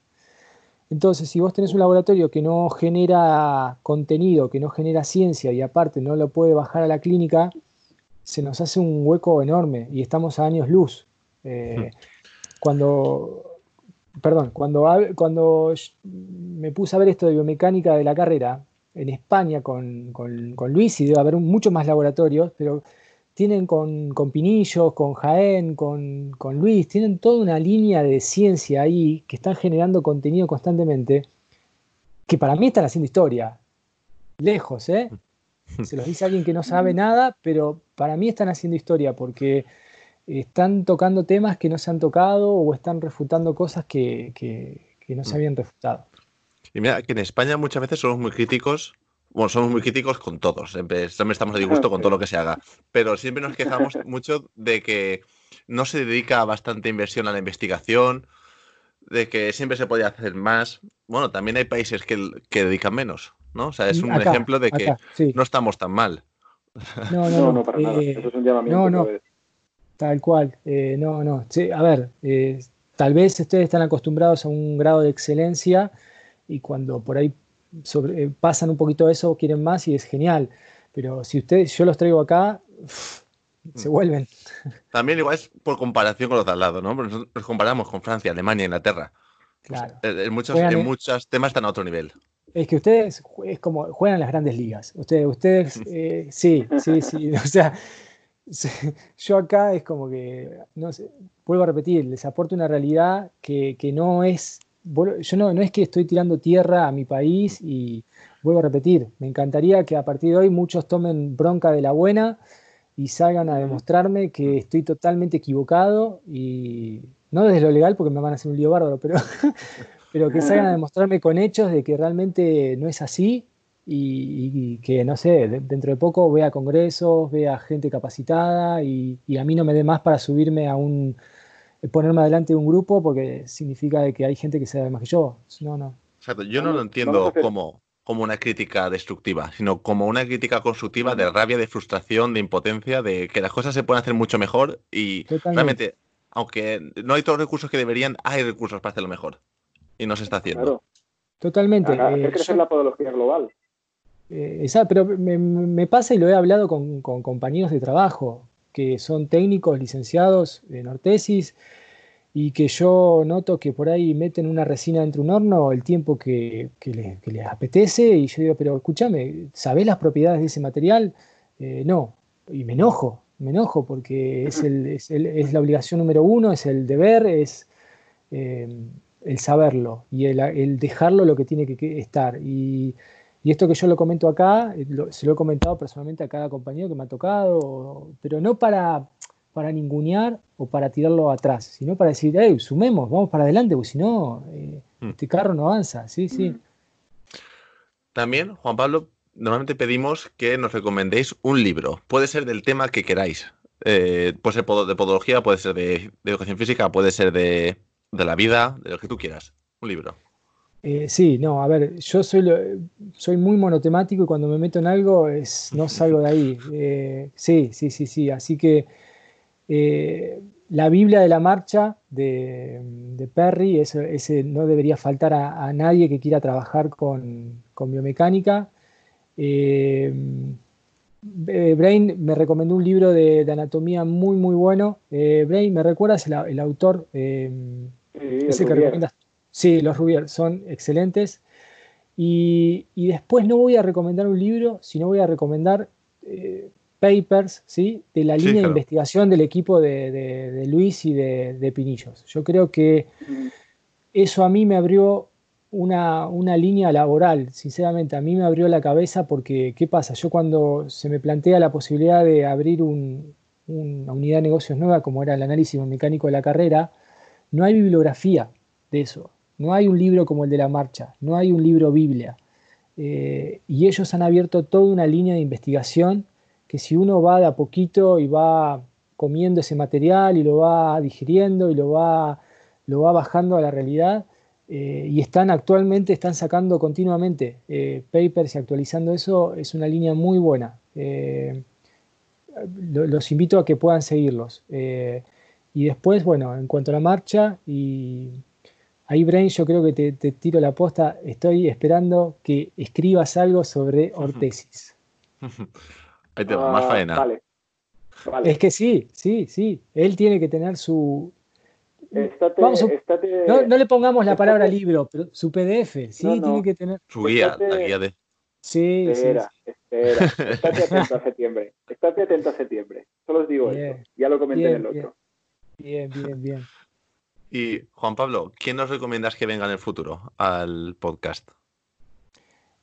Entonces, si vos tenés un laboratorio que no genera contenido, que no genera ciencia y aparte no lo puede bajar a la clínica, se nos hace un hueco enorme y estamos a años luz. Eh, mm. cuando perdón, cuando, cuando me puse a ver esto de biomecánica de la carrera, en España con, Luis, y debe haber muchos más laboratorios, pero tienen con, con Pinillos, con Jaén, con, Luis, tienen toda una línea de ciencia ahí que están generando contenido constantemente, que para mí están haciendo historia. Lejos, ¿eh? Se los dice alguien que no sabe nada, pero para mí están haciendo historia porque están tocando temas que no se han tocado o están refutando cosas que, no se mm. habían refutado. Y mira, que en España muchas veces somos muy críticos bueno, somos muy críticos con todos, siempre, estamos a disgusto con todo lo que se haga, pero siempre nos quejamos mucho de que no se dedica bastante inversión a la investigación, de que siempre se podía hacer más. Bueno, también hay países que, dedican menos, ¿no? O sea, es un ejemplo de que no estamos tan mal. No, no, no, para nada. Eh, Eso es un llamamiento. No, no. Tal cual. Eh, no, no. a ver, eh, tal vez ustedes están acostumbrados a un grado de excelencia y cuando por ahí sobre, eh, pasan un poquito eso quieren más y es genial. Pero si ustedes, yo los traigo acá, se mm. vuelven. También igual es por comparación con los de al lado, ¿no? Nos comparamos con Francia, Alemania, Inglaterra. Claro. en, muchos, en muchos temas están a otro nivel. Es que ustedes es como juegan las grandes ligas. Ustedes, ustedes sí, sí, sí. O sea, yo acá es como que, no sé, vuelvo a repetir, les aporto una realidad que, no es, yo no, no es que estoy tirando tierra a mi país y vuelvo a repetir, me encantaría que a partir de hoy muchos tomen bronca de la buena y salgan a demostrarme que estoy totalmente equivocado y no desde lo legal porque me van a hacer un lío bárbaro, pero, pero que salgan a demostrarme con hechos de que realmente no es así y, que, no sé, dentro de poco vea congresos, vea gente capacitada y, a mí no me dé más para subirme a un, ponerme adelante de un grupo porque significa de que hay gente que sabe más que yo. No, no. Exacto, yo no lo entiendo como, como una crítica destructiva, sino como una crítica constructiva de rabia, de frustración, de impotencia, de que las cosas se pueden hacer mucho mejor y realmente, aunque no hay todos los recursos que deberían, hay recursos para hacerlo mejor y no se está haciendo. Claro. Totalmente. Hacer eh, crecer la podología global. Eh, pero me, pasa y lo he hablado con, compañeros de trabajo que son técnicos, licenciados en ortesis y que yo noto que por ahí meten una resina dentro de un horno el tiempo que, les, apetece y yo digo, pero escúchame, ¿sabés las propiedades de ese material? Eh, no, y me enojo, me enojo porque es, es, la obligación número uno, es el deber, es eh, el saberlo y el, dejarlo lo que tiene que estar. Y y esto que yo lo comento acá, eh, se lo he comentado personalmente a cada compañero que me ha tocado, pero no para, para ningunear o para tirarlo atrás, sino para decir, hey, sumemos, vamos para adelante, porque si no, eh, mm. este carro no avanza. Sí, sí. Mm. También, Juan Pablo, normalmente pedimos que nos recomendéis un libro. Puede ser del tema que queráis. Eh, puede ser de podología, puede ser de, educación física, puede ser de, de la vida, de lo que tú quieras. Un libro. Eh, sí, no, a ver, yo soy, soy muy monotemático y cuando me meto en algo es, no salgo de ahí. Eh, sí, sí, sí, sí. Así que eh, la Biblia de la marcha de, Perry, ese, no debería faltar a, nadie que quiera trabajar con, biomecánica. Brain me recomendó un libro de, anatomía muy, muy bueno. Brain, ¿me recuerdas el, autor? Ese que recomiendas Sí, los Rubier son excelentes. Y, después no voy a recomendar un libro, sino voy a recomendar eh, papers ¿sí? de la línea de investigación del equipo de, Luis y de, Pinillos. Yo creo que eso a mí me abrió una, línea laboral, sinceramente, a mí me abrió la cabeza porque, ¿qué pasa? Yo cuando se me plantea la posibilidad de abrir una unidad de negocios nueva, como era el análisis mecánico de la carrera, no hay bibliografía de eso. No hay un libro como el de la marcha, no hay un libro Biblia. Eh, y ellos han abierto toda una línea de investigación que si uno va de a poquito y va comiendo ese material y lo va digiriendo y lo va, lo va bajando a la realidad, eh, y están actualmente, están sacando continuamente eh, papers y actualizando eso, es una línea muy buena. los invito a que puedan seguirlos. Y después, bueno, en cuanto a la marcha y Ahí, Brain, yo creo que te, tiro la posta. Estoy esperando que escribas algo sobre ortesis. Ahí te va, más ah, faena. Vale. Es que sí, sí, sí. Él tiene que tener su. no, le pongamos la palabra libro, pero su PDF, sí, tiene que tener. Su guía, la guía de. Sí, espera, espera. Estate atento a septiembre. Estate atento a septiembre. Solo os digo eso. Ya lo comenté en el otro. Bien, bien, bien. Y Juan Pablo, ¿quién nos recomiendas que venga en el futuro al podcast?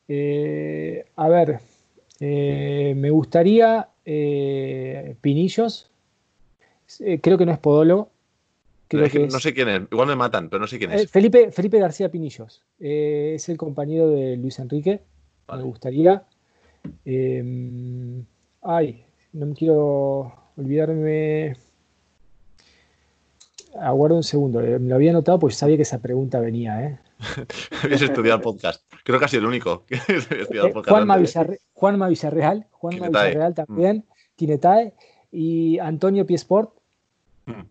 Eh, a ver, eh, me gustaría eh, Pinillos. creo que no es podólogo. no sé quién es, igual me matan, pero no sé quién es. Felipe, Felipe García Pinillos. es el compañero de Luis Enrique. Me gustaría. ay, no me quiero olvidarme aguardo un segundo, eh, me lo había notado pues sabía que esa pregunta venía. ¿eh? Habías estudiado el podcast. Creo que ha sido el único que estudiado el podcast. Juanma, Villarreal, Juanma Villarreal también, mm. Tinetae y Antonio Piesport. Mm.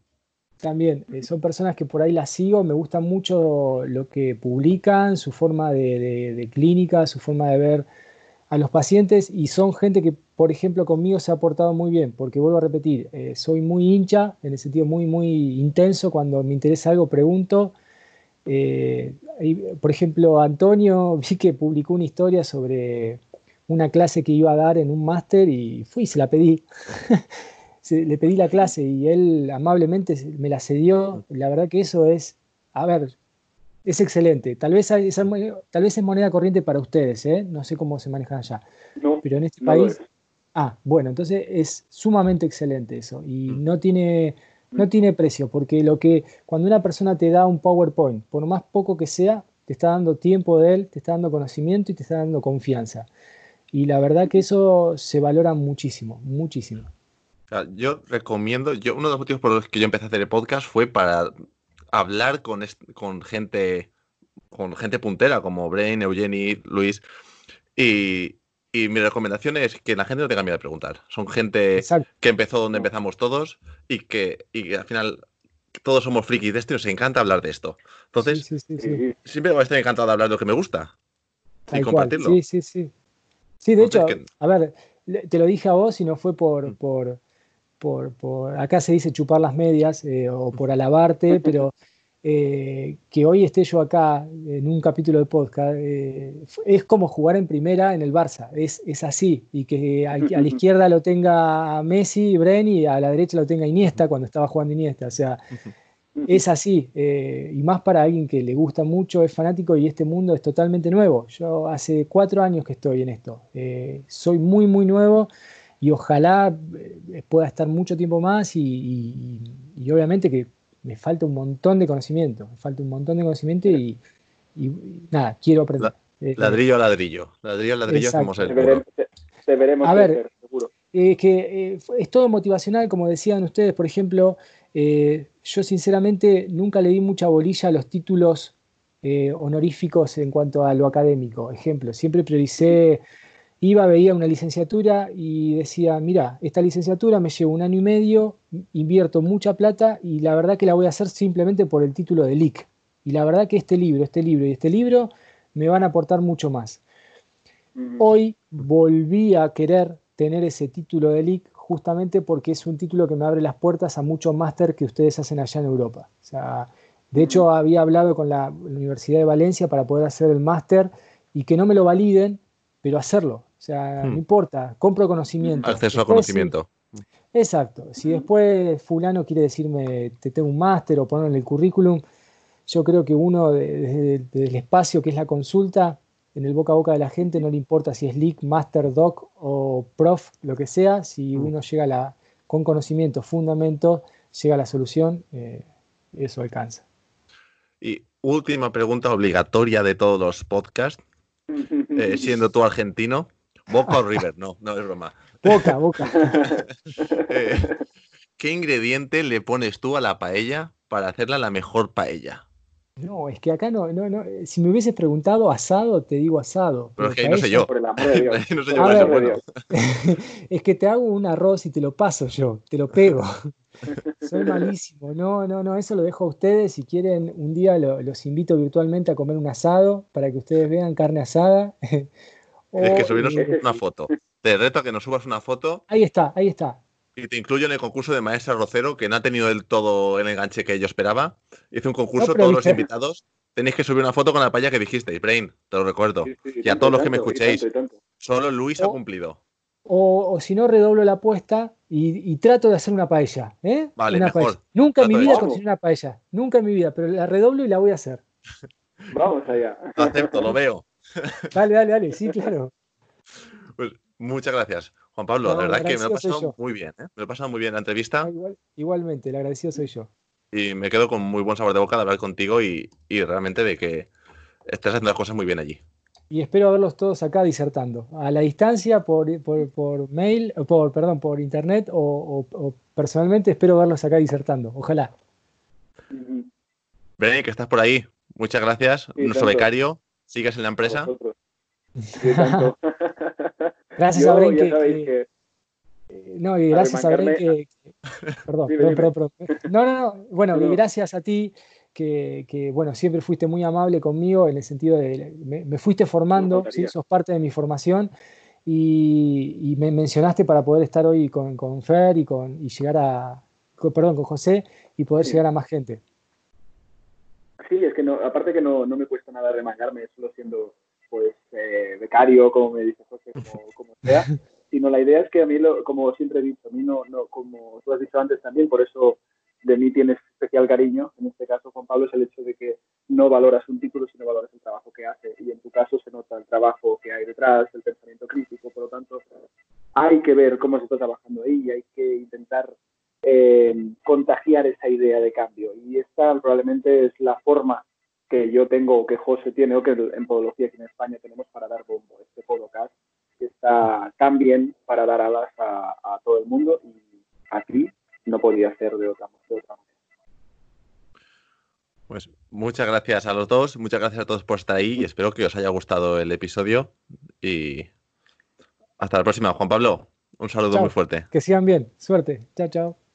También, eh, son personas que por ahí las sigo, me gusta mucho lo que publican, su forma de clínica, su forma de ver a los pacientes y son gente que, por ejemplo, conmigo se ha portado muy bien, porque vuelvo a repetir, eh, soy muy hincha, en el sentido muy, muy intenso, cuando me interesa algo pregunto. Eh, por ejemplo, Antonio vi que publicó una historia sobre una clase que iba a dar en un máster y fui y se la pedí. le pedí la clase y él amablemente me la cedió. La verdad que eso es, a ver, es excelente. Tal vez, tal vez es moneda corriente para ustedes, ¿eh? no sé cómo se manejan allá. Pero en este país. Ah, bueno, entonces es sumamente excelente eso. Y mm. no tiene, no tiene precio, porque lo que cuando una persona te da un PowerPoint, por más poco que sea, te está dando tiempo de él, te está dando conocimiento y te está dando confianza. Y la verdad que eso se valora muchísimo, muchísimo. yo recomiendo, yo uno de los motivos por los que yo empecé a hacer el podcast fue para hablar con, con gente con gente puntera como Brain, Eugenie, Luis. Y, mi recomendación es que la gente no tenga miedo de preguntar. Son gente que empezó donde empezamos todos y que, y al final todos somos frikis de esto y nos encanta hablar de esto. Entonces, siempre voy a estar encantado de hablar de lo que me gusta y compartirlo. Sí, sí, sí. Sí, de hecho, a ver, te lo dije a vos y no fue por, mm. Por, por, acá se dice chupar las medias eh, o por alabarte, pero eh, que hoy esté yo acá en un capítulo de podcast eh, es como jugar en primera en el Barça, es, es así, y que a, la izquierda lo tenga Messi, Bren y a la derecha lo tenga Iniesta cuando estaba jugando Iniesta, o sea, es así, eh, y más para alguien que le gusta mucho, es fanático y este mundo es totalmente nuevo. Yo hace cuatro años que estoy en esto, soy muy, muy nuevo y ojalá pueda estar mucho tiempo más y obviamente que me falta un montón de conocimiento, me falta un montón de conocimiento y, nada, quiero aprender. Eh, ladrillo a ladrillo, ladrillo a ladrillo como se Te veremos a ver, seguro. Eh, que eh, es todo motivacional, como decían ustedes, por ejemplo, yo sinceramente nunca le di mucha bolilla a los títulos honoríficos en cuanto a lo académico. Ejemplo, siempre prioricé iba, veía una licenciatura y decía, mira, esta licenciatura me lleva un año y medio, invierto mucha plata y la verdad que la voy a hacer simplemente por el título de LIC. Y la verdad que este libro, este libro y este libro me van a aportar mucho más. Hoy volví a querer tener ese título de LIC justamente porque es un título que me abre las puertas a muchos máster que ustedes hacen allá en Europa. O sea, de hecho, había hablado con la Universidad de Valencia para poder hacer el máster y que no me lo validen, pero hacerlo. O sea, no hmm. importa, compro conocimiento. Acceso a conocimiento. exacto. Si después fulano quiere decirme, te tengo un máster o ponerlo en el currículum, yo creo que uno desde, el espacio que es la consulta, en el boca a boca de la gente, no le importa si es leak, master, doc o prof, lo que sea, si hmm. uno llega la, con conocimiento, fundamento, llega a la solución, eh, eso alcanza. Y última pregunta obligatoria de todos los podcasts, eh, siendo tú argentino, Boca o River, no, no es broma. Boca, boca. Eh, ¿Qué ingrediente le pones tú a la paella para hacerla la mejor paella? No, es que acá no, no, no. Si me hubieses preguntado asado, te digo asado. Pero, es que ahí no sé yo. no sé yo es que te hago un arroz y te lo paso yo, te lo pego. Soy malísimo. No, no, no, eso lo dejo a ustedes. Si quieren, un día los invito virtualmente a comer un asado para que ustedes vean carne asada. Es que subirnos una foto. Te reto a que nos subas una foto. Ahí está, ahí está. Y te incluyo en el concurso de Maestra Rocero, que no ha tenido del todo el enganche que yo esperaba. Hice un concurso, todos los invitados. Tenéis que subir una foto con la paella que dijisteis, Brain, te lo recuerdo. y a todos los que me escuchéis. Solo Luis ha cumplido. O, si no, redoblo la apuesta y, trato de hacer una paella. ¿eh? Vale, mejor. Nunca en mi vida cociné una paella. Nunca en mi vida, pero la redoblo y la voy a hacer. Vamos allá. Lo acepto, lo veo. Dale, dale, dale, sí, claro. Pues muchas gracias, Juan Pablo. la verdad que me lo he pasado muy bien, ¿eh? Me lo he pasado muy bien la entrevista. igualmente, el agradecido soy yo. Y me quedo con muy buen sabor de boca de hablar contigo y, realmente de que estás haciendo las cosas muy bien allí. Y espero verlos todos acá disertando, a la distancia, por, por, mail, por, perdón, por internet o, personalmente espero verlos acá disertando. Ojalá. Ven, que estás por ahí. Muchas gracias. Nuestro becario ¿Sigues en la empresa? gracias a Bren que, No, y gracias a Bren que... Perdón, perdón, perdón, No, no, no. Bueno, y gracias a ti que, que, bueno, siempre fuiste muy amable conmigo en el sentido de... Me, fuiste formando, ¿sí? sos parte de mi formación y, me mencionaste para poder estar hoy con, con Fer y, con, y llegar a... perdón, con José y poder llegar a más gente. Sí, es que no, aparte que no, no me cuesta nada remangarme solo siendo pues eh, becario, como me dice José, como, sea, sino la idea es que a mí, lo, como siempre he dicho, a mí no, no, como tú has dicho antes también, por eso de mí tienes especial cariño, en este caso Juan Pablo, es el hecho de que no valoras un título, sino valoras el trabajo que hace. Y en tu caso se nota el trabajo que hay detrás, el pensamiento crítico, por lo tanto, hay que ver cómo se está trabajando ahí y hay que intentar eh, contagiar esa idea de cambio. Y esta probablemente es la forma que yo tengo, que José tiene, o que en Podología aquí en España tenemos para dar bombo. Este podcast que está tan bien para dar alas a, todo el mundo y aquí no podía ser de otra, de otra manera. Pues muchas gracias a los dos, muchas gracias a todos por estar ahí y espero que os haya gustado el episodio y hasta la próxima. Juan Pablo, un saludo muy fuerte. Que sigan bien, suerte. Chao, chao.